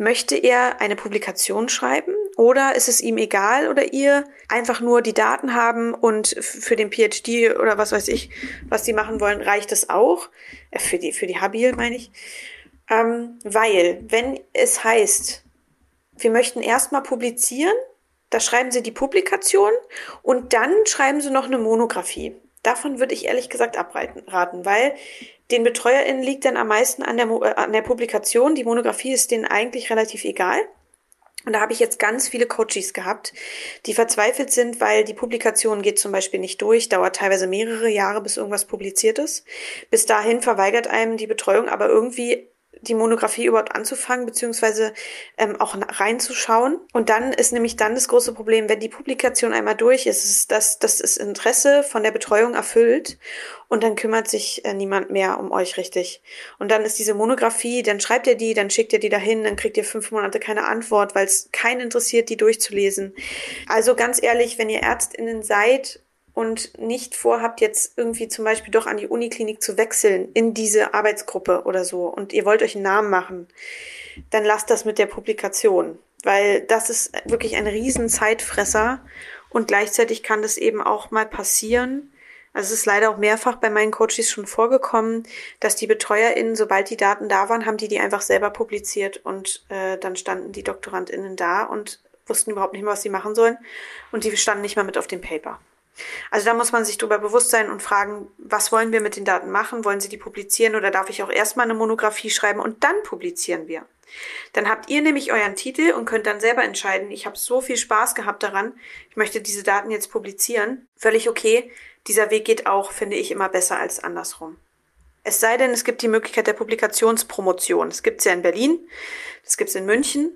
Möchte er eine Publikation schreiben oder ist es ihm egal oder ihr einfach nur die Daten haben und für den PhD oder was weiß ich, was sie machen wollen, reicht es auch? Äh, für die, für die Habil meine ich. Ähm, weil, wenn es heißt, wir möchten erstmal publizieren, da schreiben sie die Publikation und dann schreiben sie noch eine Monographie. Davon würde ich ehrlich gesagt abraten, weil den BetreuerInnen liegt dann am meisten an der, äh, an der Publikation. Die Monographie ist denen eigentlich relativ egal. Und da habe ich jetzt ganz viele Coaches gehabt, die verzweifelt sind, weil die Publikation geht zum Beispiel nicht durch, dauert teilweise mehrere Jahre, bis irgendwas publiziert ist. Bis dahin verweigert einem die Betreuung aber irgendwie die Monographie überhaupt anzufangen, beziehungsweise ähm, auch reinzuschauen. Und dann ist nämlich dann das große Problem, wenn die Publikation einmal durch ist, ist dass das das Interesse von der Betreuung erfüllt und dann kümmert sich äh, niemand mehr um euch richtig. Und dann ist diese Monographie, dann schreibt ihr die, dann schickt ihr die dahin, dann kriegt ihr fünf Monate keine Antwort, weil es keinen interessiert, die durchzulesen. Also ganz ehrlich, wenn ihr Ärztinnen seid und nicht vorhabt, jetzt irgendwie zum Beispiel doch an die Uniklinik zu wechseln in diese Arbeitsgruppe oder so und ihr wollt euch einen Namen machen, dann lasst das mit der Publikation, weil das ist wirklich ein riesen Zeitfresser und gleichzeitig kann das eben auch mal passieren. Also es ist leider auch mehrfach bei meinen Coaches schon vorgekommen, dass die BetreuerInnen, sobald die Daten da waren, haben die die einfach selber publiziert und äh, dann standen die DoktorandInnen da und wussten überhaupt nicht mehr, was sie machen sollen und die standen nicht mal mit auf dem Paper. Also da muss man sich darüber bewusst sein und fragen, was wollen wir mit den Daten machen? Wollen Sie die publizieren oder darf ich auch erstmal eine Monographie schreiben und dann publizieren wir? Dann habt ihr nämlich euren Titel und könnt dann selber entscheiden, ich habe so viel Spaß gehabt daran, ich möchte diese Daten jetzt publizieren. Völlig okay. Dieser Weg geht auch, finde ich, immer besser als andersrum. Es sei denn, es gibt die Möglichkeit der Publikationspromotion. Das gibt es ja in Berlin, das gibt es in München.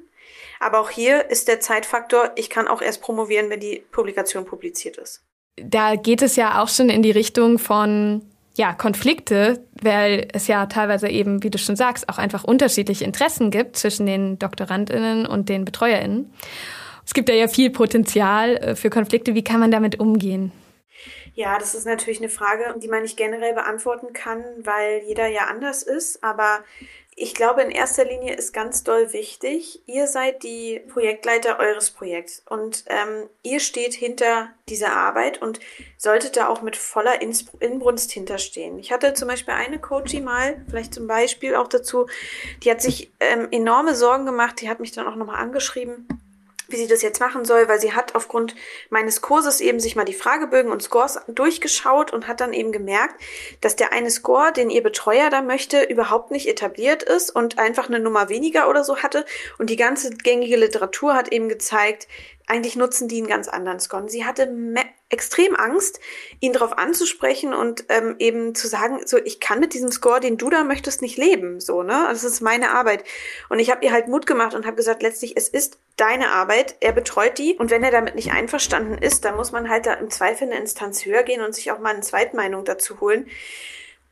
Aber auch hier ist der Zeitfaktor, ich kann auch erst promovieren, wenn die Publikation publiziert ist da geht es ja auch schon in die Richtung von ja, Konflikte, weil es ja teilweise eben, wie du schon sagst, auch einfach unterschiedliche Interessen gibt zwischen den DoktorandInnen und den BetreuerInnen. Es gibt da ja viel Potenzial äh, für Konflikte. Wie kann man damit umgehen? Ja, das ist natürlich eine Frage, die man nicht generell beantworten kann, weil jeder ja anders ist. Aber ich glaube, in erster Linie ist ganz doll wichtig, ihr seid die Projektleiter eures Projekts und ähm, ihr steht hinter dieser Arbeit und solltet da auch mit voller Inbrunst hinterstehen. Ich hatte zum Beispiel eine Coachie mal, vielleicht zum Beispiel auch dazu, die hat sich ähm, enorme Sorgen gemacht, die hat mich dann auch nochmal angeschrieben wie sie das jetzt machen soll, weil sie hat aufgrund meines Kurses eben sich mal die Fragebögen und Scores durchgeschaut und hat dann eben gemerkt, dass der eine Score, den ihr Betreuer da möchte, überhaupt nicht etabliert ist und einfach eine Nummer weniger oder so hatte. Und die ganze gängige Literatur hat eben gezeigt, eigentlich nutzen die einen ganz anderen Score. sie hatte extrem Angst, ihn darauf anzusprechen und ähm, eben zu sagen, so ich kann mit diesem Score, den du da möchtest, nicht leben, so ne, also, das ist meine Arbeit. Und ich habe ihr halt Mut gemacht und habe gesagt, letztlich es ist deine Arbeit, er betreut die und wenn er damit nicht einverstanden ist, dann muss man halt da im Zweifel eine Instanz höher gehen und sich auch mal eine Zweitmeinung dazu holen.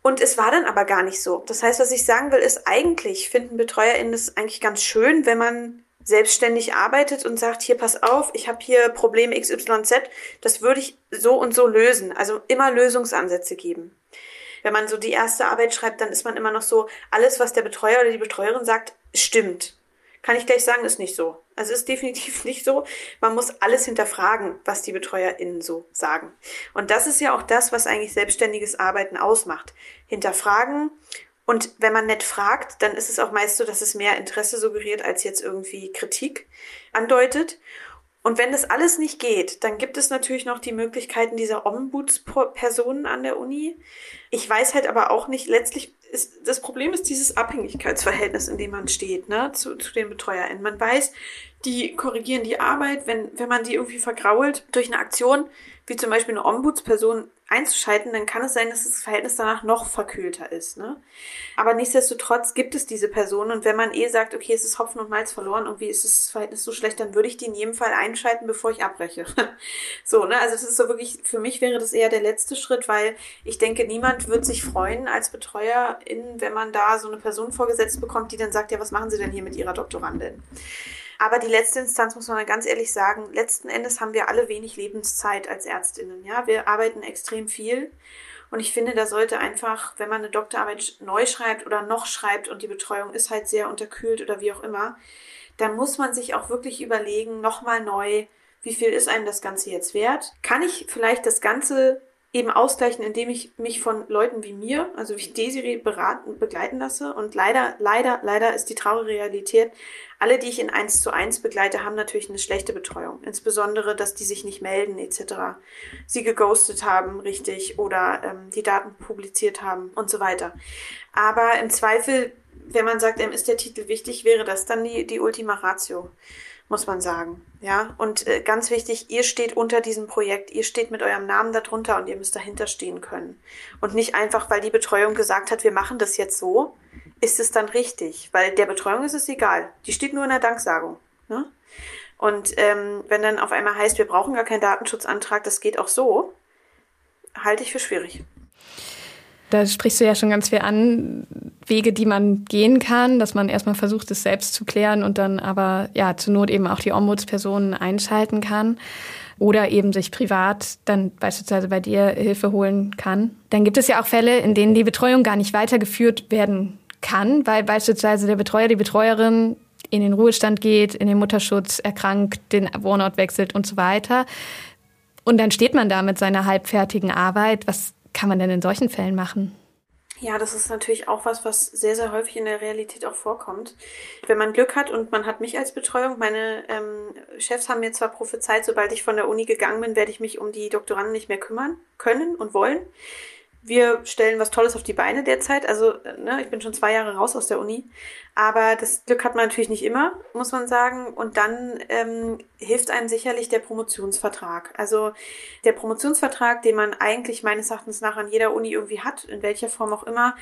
Und es war dann aber gar nicht so. Das heißt, was ich sagen will, ist eigentlich finden BetreuerInnen es eigentlich ganz schön, wenn man selbstständig arbeitet und sagt, hier pass auf, ich habe hier Problem XYZ, das würde ich so und so lösen. Also immer Lösungsansätze geben. Wenn man so die erste Arbeit schreibt, dann ist man immer noch so, alles, was der Betreuer oder die Betreuerin sagt, stimmt. Kann ich gleich sagen, ist nicht so. Also ist definitiv nicht so. Man muss alles hinterfragen, was die BetreuerInnen so sagen. Und das ist ja auch das, was eigentlich selbstständiges Arbeiten ausmacht. Hinterfragen und wenn man nett fragt, dann ist es auch meist so, dass es mehr Interesse suggeriert, als jetzt irgendwie Kritik andeutet. Und wenn das alles nicht geht, dann gibt es natürlich noch die Möglichkeiten dieser Ombudspersonen an der Uni. Ich weiß halt aber auch nicht, letztlich ist, das Problem ist dieses Abhängigkeitsverhältnis, in dem man steht, ne, zu, zu den BetreuerInnen. Man weiß, die korrigieren die Arbeit, wenn, wenn man die irgendwie vergrault durch eine Aktion, wie zum Beispiel eine Ombudsperson einzuschalten, dann kann es sein, dass das Verhältnis danach noch verkühlter ist. Ne? Aber nichtsdestotrotz gibt es diese Person und wenn man eh sagt, okay, es ist Hopfen und Malz verloren, irgendwie ist das Verhältnis so schlecht, dann würde ich die in jedem Fall einschalten, bevor ich abbreche. so, ne? Also das ist so wirklich, für mich wäre das eher der letzte Schritt, weil ich denke, niemand wird sich freuen als Betreuerin, wenn man da so eine Person vorgesetzt bekommt, die dann sagt, ja, was machen Sie denn hier mit Ihrer Doktorandin? Aber die letzte Instanz muss man ganz ehrlich sagen, letzten Endes haben wir alle wenig Lebenszeit als Ärztinnen. Ja, wir arbeiten extrem viel. Und ich finde, da sollte einfach, wenn man eine Doktorarbeit neu schreibt oder noch schreibt und die Betreuung ist halt sehr unterkühlt oder wie auch immer, dann muss man sich auch wirklich überlegen, nochmal neu, wie viel ist einem das Ganze jetzt wert? Kann ich vielleicht das Ganze eben ausgleichen, indem ich mich von Leuten wie mir, also wie Desiree beraten, begleiten lasse. Und leider, leider, leider ist die traurige Realität, alle, die ich in eins zu eins begleite, haben natürlich eine schlechte Betreuung. Insbesondere, dass die sich nicht melden etc. Sie geghostet haben, richtig, oder ähm, die Daten publiziert haben und so weiter. Aber im Zweifel, wenn man sagt, ähm, ist der Titel wichtig, wäre das dann die, die Ultima Ratio muss man sagen. Ja, und äh, ganz wichtig, ihr steht unter diesem Projekt, ihr steht mit eurem Namen darunter und ihr müsst dahinter stehen können. Und nicht einfach, weil die Betreuung gesagt hat, wir machen das jetzt so, ist es dann richtig, weil der Betreuung ist es egal. Die steht nur in der Danksagung. Ne? Und ähm, wenn dann auf einmal heißt, wir brauchen gar keinen Datenschutzantrag, das geht auch so, halte ich für schwierig. Da sprichst du ja schon ganz viel an, Wege, die man gehen kann, dass man erstmal versucht, es selbst zu klären und dann aber ja zur Not eben auch die Ombudspersonen einschalten kann oder eben sich privat dann beispielsweise bei dir Hilfe holen kann. Dann gibt es ja auch Fälle, in denen die Betreuung gar nicht weitergeführt werden kann, weil beispielsweise der Betreuer, die Betreuerin in den Ruhestand geht, in den Mutterschutz erkrankt, den Wohnort wechselt und so weiter. Und dann steht man da mit seiner halbfertigen Arbeit. Was kann man denn in solchen Fällen machen? Ja, das ist natürlich auch was, was sehr, sehr häufig in der Realität auch vorkommt. Wenn man Glück hat und man hat mich als Betreuung, meine ähm, Chefs haben mir zwar prophezeit, sobald ich von der Uni gegangen bin, werde ich mich um die Doktoranden nicht mehr kümmern können und wollen wir stellen was Tolles auf die Beine derzeit. Also, ne, ich bin schon zwei Jahre raus aus der Uni. Aber das Glück hat man natürlich nicht immer, muss man sagen. Und dann ähm, hilft einem sicherlich der Promotionsvertrag. Also der Promotionsvertrag, den man eigentlich meines Erachtens nach an jeder Uni irgendwie hat, in welcher Form auch immer,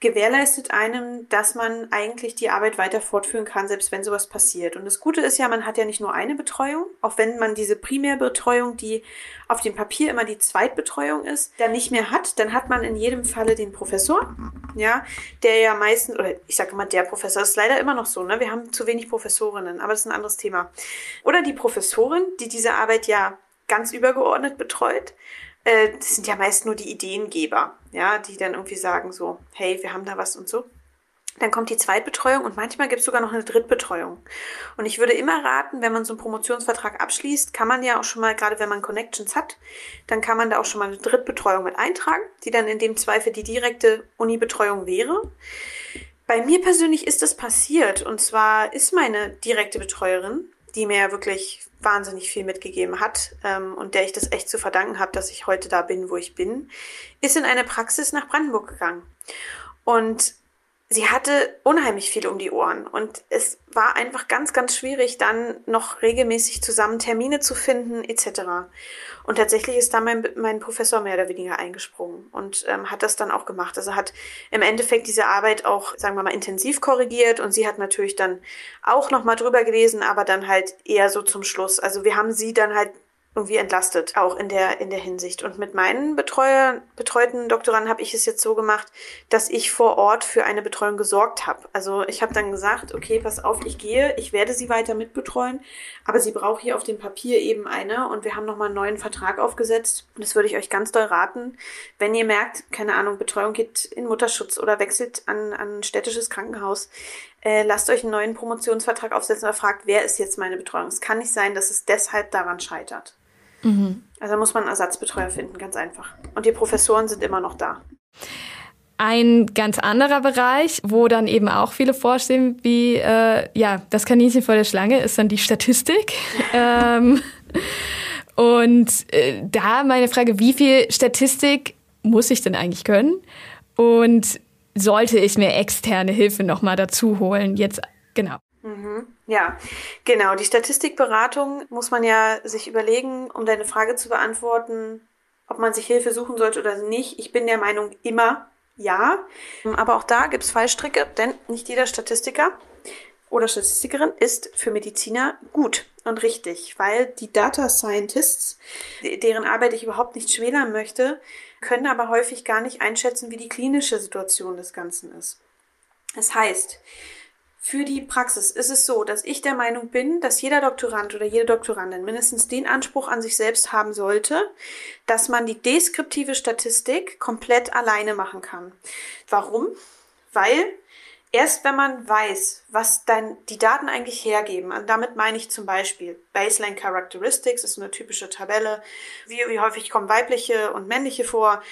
gewährleistet einem, dass man eigentlich die Arbeit weiter fortführen kann, selbst wenn sowas passiert. Und das Gute ist ja, man hat ja nicht nur eine Betreuung, auch wenn man diese Primärbetreuung, die auf dem Papier immer die Zweitbetreuung ist, dann nicht mehr hat, dann hat man in jedem Falle den Professor, ja, der ja meistens, oder ich sage immer der Professor, ist leider immer noch so, ne? Wir haben zu wenig Professorinnen, aber das ist ein anderes Thema. Oder die Professorin, die diese Arbeit ja ganz übergeordnet betreut äh, das sind ja meist nur die Ideengeber, ja, die dann irgendwie sagen so, hey, wir haben da was und so. Dann kommt die Zweitbetreuung und manchmal gibt es sogar noch eine Drittbetreuung. Und ich würde immer raten, wenn man so einen Promotionsvertrag abschließt, kann man ja auch schon mal, gerade wenn man Connections hat, dann kann man da auch schon mal eine Drittbetreuung mit eintragen, die dann in dem Zweifel die direkte Uni-Betreuung wäre. Bei mir persönlich ist das passiert und zwar ist meine direkte Betreuerin, die mir wirklich wahnsinnig viel mitgegeben hat ähm, und der ich das echt zu verdanken habe, dass ich heute da bin, wo ich bin, ist in eine Praxis nach Brandenburg gegangen. Und sie hatte unheimlich viel um die Ohren und es war einfach ganz, ganz schwierig, dann noch regelmäßig zusammen Termine zu finden etc. Und tatsächlich ist da mein, mein Professor mehr oder weniger eingesprungen und ähm, hat das dann auch gemacht. Also hat im Endeffekt diese Arbeit auch, sagen wir mal, intensiv korrigiert und sie hat natürlich dann auch nochmal drüber gelesen, aber dann halt eher so zum Schluss. Also wir haben sie dann halt irgendwie entlastet, auch in der, in der Hinsicht. Und mit meinen Betreuer, betreuten Doktoranden habe ich es jetzt so gemacht, dass ich vor Ort für eine Betreuung gesorgt habe. Also ich habe dann gesagt, okay, pass auf, ich gehe, ich werde sie weiter mitbetreuen, aber sie braucht hier auf dem Papier eben eine und wir haben nochmal einen neuen Vertrag aufgesetzt. Und das würde ich euch ganz doll raten, wenn ihr merkt, keine Ahnung, Betreuung geht in Mutterschutz oder wechselt an, an ein städtisches Krankenhaus, äh, lasst euch einen neuen Promotionsvertrag aufsetzen oder fragt, wer ist jetzt meine Betreuung. Es kann nicht sein, dass es deshalb daran scheitert. Mhm. Also muss man einen Ersatzbetreuer finden, ganz einfach. Und die Professoren sind immer noch da. Ein ganz anderer Bereich, wo dann eben auch viele vorstehen, wie äh, ja das Kaninchen vor der Schlange, ist dann die Statistik. ähm, und äh, da meine Frage, wie viel Statistik muss ich denn eigentlich können? Und sollte ich mir externe Hilfe nochmal dazu holen? Jetzt genau. Mhm. Ja, genau. Die Statistikberatung muss man ja sich überlegen, um deine Frage zu beantworten, ob man sich Hilfe suchen sollte oder nicht. Ich bin der Meinung, immer ja. Aber auch da gibt es Fallstricke, denn nicht jeder Statistiker oder Statistikerin ist für Mediziner gut und richtig, weil die Data Scientists, deren Arbeit ich überhaupt nicht schmälern möchte, können aber häufig gar nicht einschätzen, wie die klinische Situation des Ganzen ist. Das heißt, für die Praxis ist es so, dass ich der Meinung bin, dass jeder Doktorand oder jede Doktorandin mindestens den Anspruch an sich selbst haben sollte, dass man die deskriptive Statistik komplett alleine machen kann. Warum? Weil Erst wenn man weiß, was dann die Daten eigentlich hergeben, und damit meine ich zum Beispiel Baseline Characteristics, ist eine typische Tabelle, wie, wie häufig kommen weibliche und männliche vor,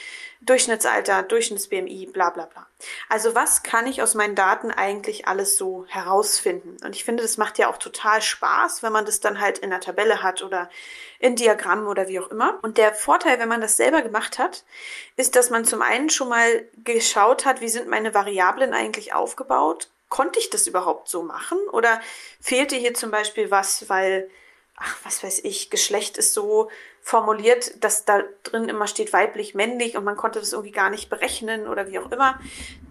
Durchschnittsalter, Durchschnitts-BMI, bla bla bla. Also was kann ich aus meinen Daten eigentlich alles so herausfinden? Und ich finde, das macht ja auch total Spaß, wenn man das dann halt in der Tabelle hat oder in Diagrammen oder wie auch immer. Und der Vorteil, wenn man das selber gemacht hat, ist, dass man zum einen schon mal geschaut hat, wie sind meine Variablen eigentlich aufgebaut? Konnte ich das überhaupt so machen? Oder fehlte hier zum Beispiel was, weil ach, was weiß ich, Geschlecht ist so formuliert, dass da drin immer steht weiblich, männlich und man konnte das irgendwie gar nicht berechnen oder wie auch immer.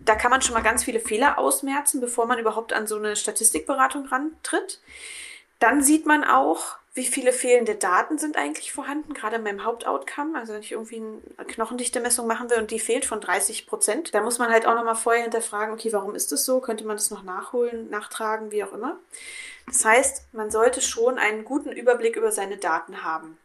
Da kann man schon mal ganz viele Fehler ausmerzen, bevor man überhaupt an so eine Statistikberatung rantritt. Dann sieht man auch, wie viele fehlende Daten sind eigentlich vorhanden, gerade in meinem Hauptoutcome. Also wenn ich irgendwie eine Knochendichte-Messung machen will und die fehlt von 30 Prozent, dann muss man halt auch nochmal vorher hinterfragen, okay, warum ist das so? Könnte man das noch nachholen, nachtragen, wie auch immer. Das heißt, man sollte schon einen guten Überblick über seine Daten haben.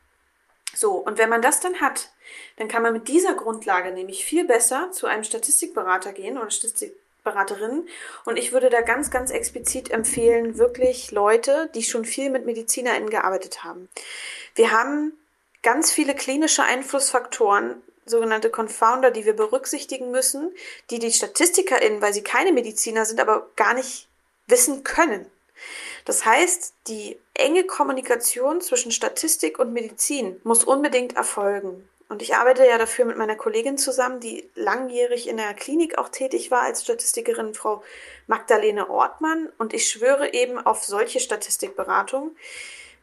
So, und wenn man das dann hat, dann kann man mit dieser Grundlage nämlich viel besser zu einem Statistikberater gehen oder Statistikberaterin. Und ich würde da ganz, ganz explizit empfehlen, wirklich Leute, die schon viel mit MedizinerInnen gearbeitet haben. Wir haben ganz viele klinische Einflussfaktoren, sogenannte Confounder, die wir berücksichtigen müssen, die die StatistikerInnen, weil sie keine Mediziner sind, aber gar nicht wissen können. Das heißt, die enge Kommunikation zwischen Statistik und Medizin muss unbedingt erfolgen. Und ich arbeite ja dafür mit meiner Kollegin zusammen, die langjährig in der Klinik auch tätig war als Statistikerin, Frau Magdalene Ortmann. Und ich schwöre eben auf solche Statistikberatung,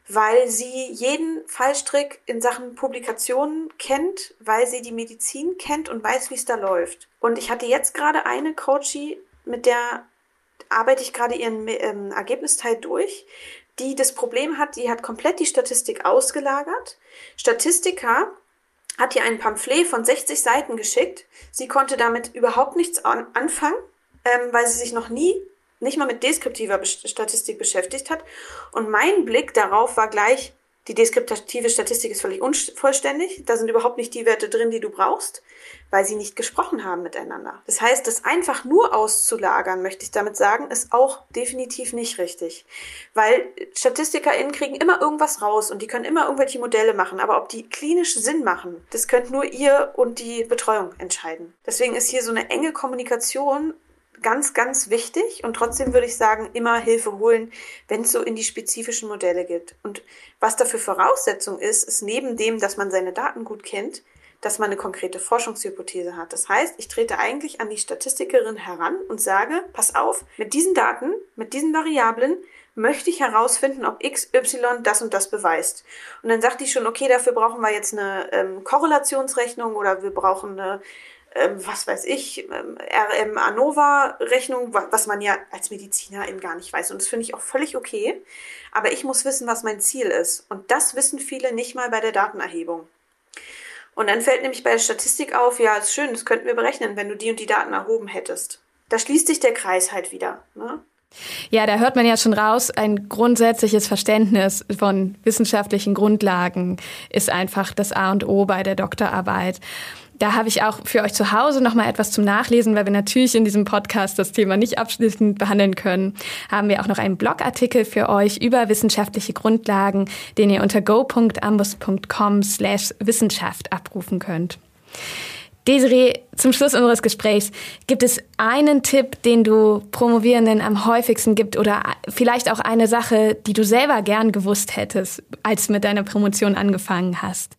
weil sie jeden Fallstrick in Sachen Publikationen kennt, weil sie die Medizin kennt und weiß, wie es da läuft. Und ich hatte jetzt gerade eine Coachie, mit der arbeite ich gerade ihren ähm, Ergebnisteil durch, die das Problem hat, die hat komplett die Statistik ausgelagert. Statistiker hat ihr ein Pamphlet von 60 Seiten geschickt. Sie konnte damit überhaupt nichts an anfangen, ähm, weil sie sich noch nie, nicht mal mit deskriptiver Statistik beschäftigt hat. Und mein Blick darauf war gleich, die deskriptive Statistik ist völlig unvollständig. Da sind überhaupt nicht die Werte drin, die du brauchst, weil sie nicht gesprochen haben miteinander. Das heißt, das einfach nur auszulagern, möchte ich damit sagen, ist auch definitiv nicht richtig. Weil StatistikerInnen kriegen immer irgendwas raus und die können immer irgendwelche Modelle machen. Aber ob die klinisch Sinn machen, das könnt nur ihr und die Betreuung entscheiden. Deswegen ist hier so eine enge Kommunikation ganz, ganz wichtig und trotzdem würde ich sagen, immer Hilfe holen, wenn es so in die spezifischen Modelle geht. Und was dafür Voraussetzung ist, ist neben dem, dass man seine Daten gut kennt, dass man eine konkrete Forschungshypothese hat. Das heißt, ich trete eigentlich an die Statistikerin heran und sage, pass auf, mit diesen Daten, mit diesen Variablen möchte ich herausfinden, ob XY das und das beweist. Und dann sagt die schon, okay, dafür brauchen wir jetzt eine ähm, Korrelationsrechnung oder wir brauchen eine was weiß ich, ähm, RM ANOVA-Rechnung, was man ja als Mediziner eben gar nicht weiß. Und das finde ich auch völlig okay. Aber ich muss wissen, was mein Ziel ist. Und das wissen viele nicht mal bei der Datenerhebung. Und dann fällt nämlich bei der Statistik auf, ja, ist schön, das könnten wir berechnen, wenn du die und die Daten erhoben hättest. Da schließt sich der Kreis halt wieder. Ne? Ja, da hört man ja schon raus, ein grundsätzliches Verständnis von wissenschaftlichen Grundlagen ist einfach das A und O bei der Doktorarbeit. Da habe ich auch für euch zu Hause noch mal etwas zum Nachlesen, weil wir natürlich in diesem Podcast das Thema nicht abschließend behandeln können. Haben wir auch noch einen Blogartikel für euch über wissenschaftliche Grundlagen, den ihr unter go.ambus.com/wissenschaft abrufen könnt. Desiree, zum Schluss unseres Gesprächs, gibt es einen Tipp, den du Promovierenden am häufigsten gibt oder vielleicht auch eine Sache, die du selber gern gewusst hättest, als du mit deiner Promotion angefangen hast?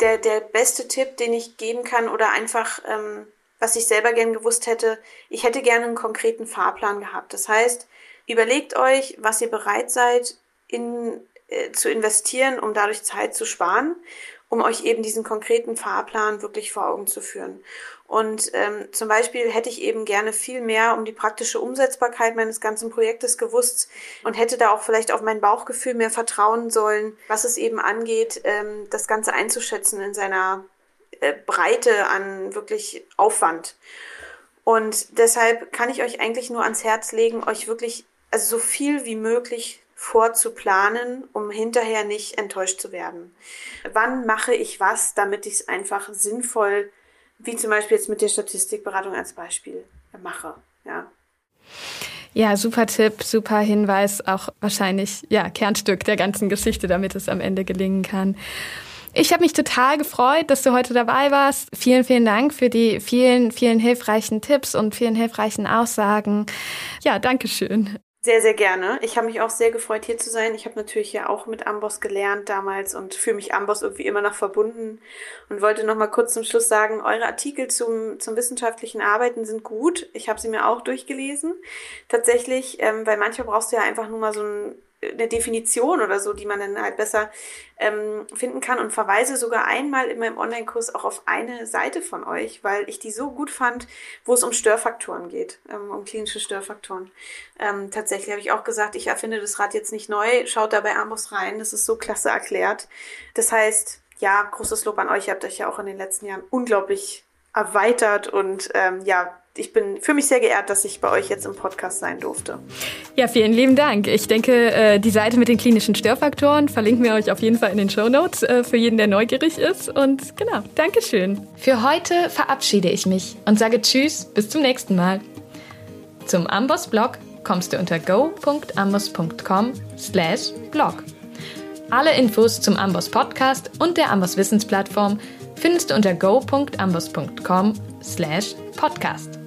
Der, der beste Tipp, den ich geben kann oder einfach, ähm, was ich selber gern gewusst hätte, ich hätte gerne einen konkreten Fahrplan gehabt. Das heißt, überlegt euch, was ihr bereit seid, in, äh, zu investieren, um dadurch Zeit zu sparen um euch eben diesen konkreten Fahrplan wirklich vor Augen zu führen. Und ähm, zum Beispiel hätte ich eben gerne viel mehr um die praktische Umsetzbarkeit meines ganzen Projektes gewusst und hätte da auch vielleicht auf mein Bauchgefühl mehr vertrauen sollen, was es eben angeht, ähm, das Ganze einzuschätzen in seiner äh, Breite an wirklich Aufwand. Und deshalb kann ich euch eigentlich nur ans Herz legen, euch wirklich also so viel wie möglich vorzuplanen, um hinterher nicht enttäuscht zu werden. Wann mache ich was, damit ich es einfach sinnvoll, wie zum Beispiel jetzt mit der Statistikberatung als Beispiel, mache. Ja. Ja, super Tipp, super Hinweis, auch wahrscheinlich ja Kernstück der ganzen Geschichte, damit es am Ende gelingen kann. Ich habe mich total gefreut, dass du heute dabei warst. Vielen, vielen Dank für die vielen, vielen hilfreichen Tipps und vielen hilfreichen Aussagen. Ja, danke schön. Sehr, sehr gerne. Ich habe mich auch sehr gefreut, hier zu sein. Ich habe natürlich ja auch mit Amboss gelernt damals und fühle mich Amboss irgendwie immer noch verbunden und wollte noch mal kurz zum Schluss sagen, eure Artikel zum, zum wissenschaftlichen Arbeiten sind gut. Ich habe sie mir auch durchgelesen. Tatsächlich, ähm, weil manchmal brauchst du ja einfach nur mal so ein eine Definition oder so, die man dann halt besser ähm, finden kann und verweise sogar einmal in meinem Online-Kurs auch auf eine Seite von euch, weil ich die so gut fand, wo es um Störfaktoren geht, ähm, um klinische Störfaktoren. Ähm, tatsächlich habe ich auch gesagt, ich erfinde das Rad jetzt nicht neu, schaut da bei Amos rein, das ist so klasse erklärt. Das heißt, ja, großes Lob an euch, ihr habt euch ja auch in den letzten Jahren unglaublich erweitert und ähm, ja, ich bin für mich sehr geehrt, dass ich bei euch jetzt im Podcast sein durfte. Ja, vielen lieben Dank. Ich denke, äh, die Seite mit den klinischen Störfaktoren verlinken wir euch auf jeden Fall in den Show Notes äh, für jeden, der neugierig ist. Und genau, Dankeschön. Für heute verabschiede ich mich und sage Tschüss, bis zum nächsten Mal. Zum Amboss Blog kommst du unter go.amboss.com slash blog. Alle Infos zum Amboss Podcast und der Amboss Wissensplattform findest du unter go.amboss.com slash podcast.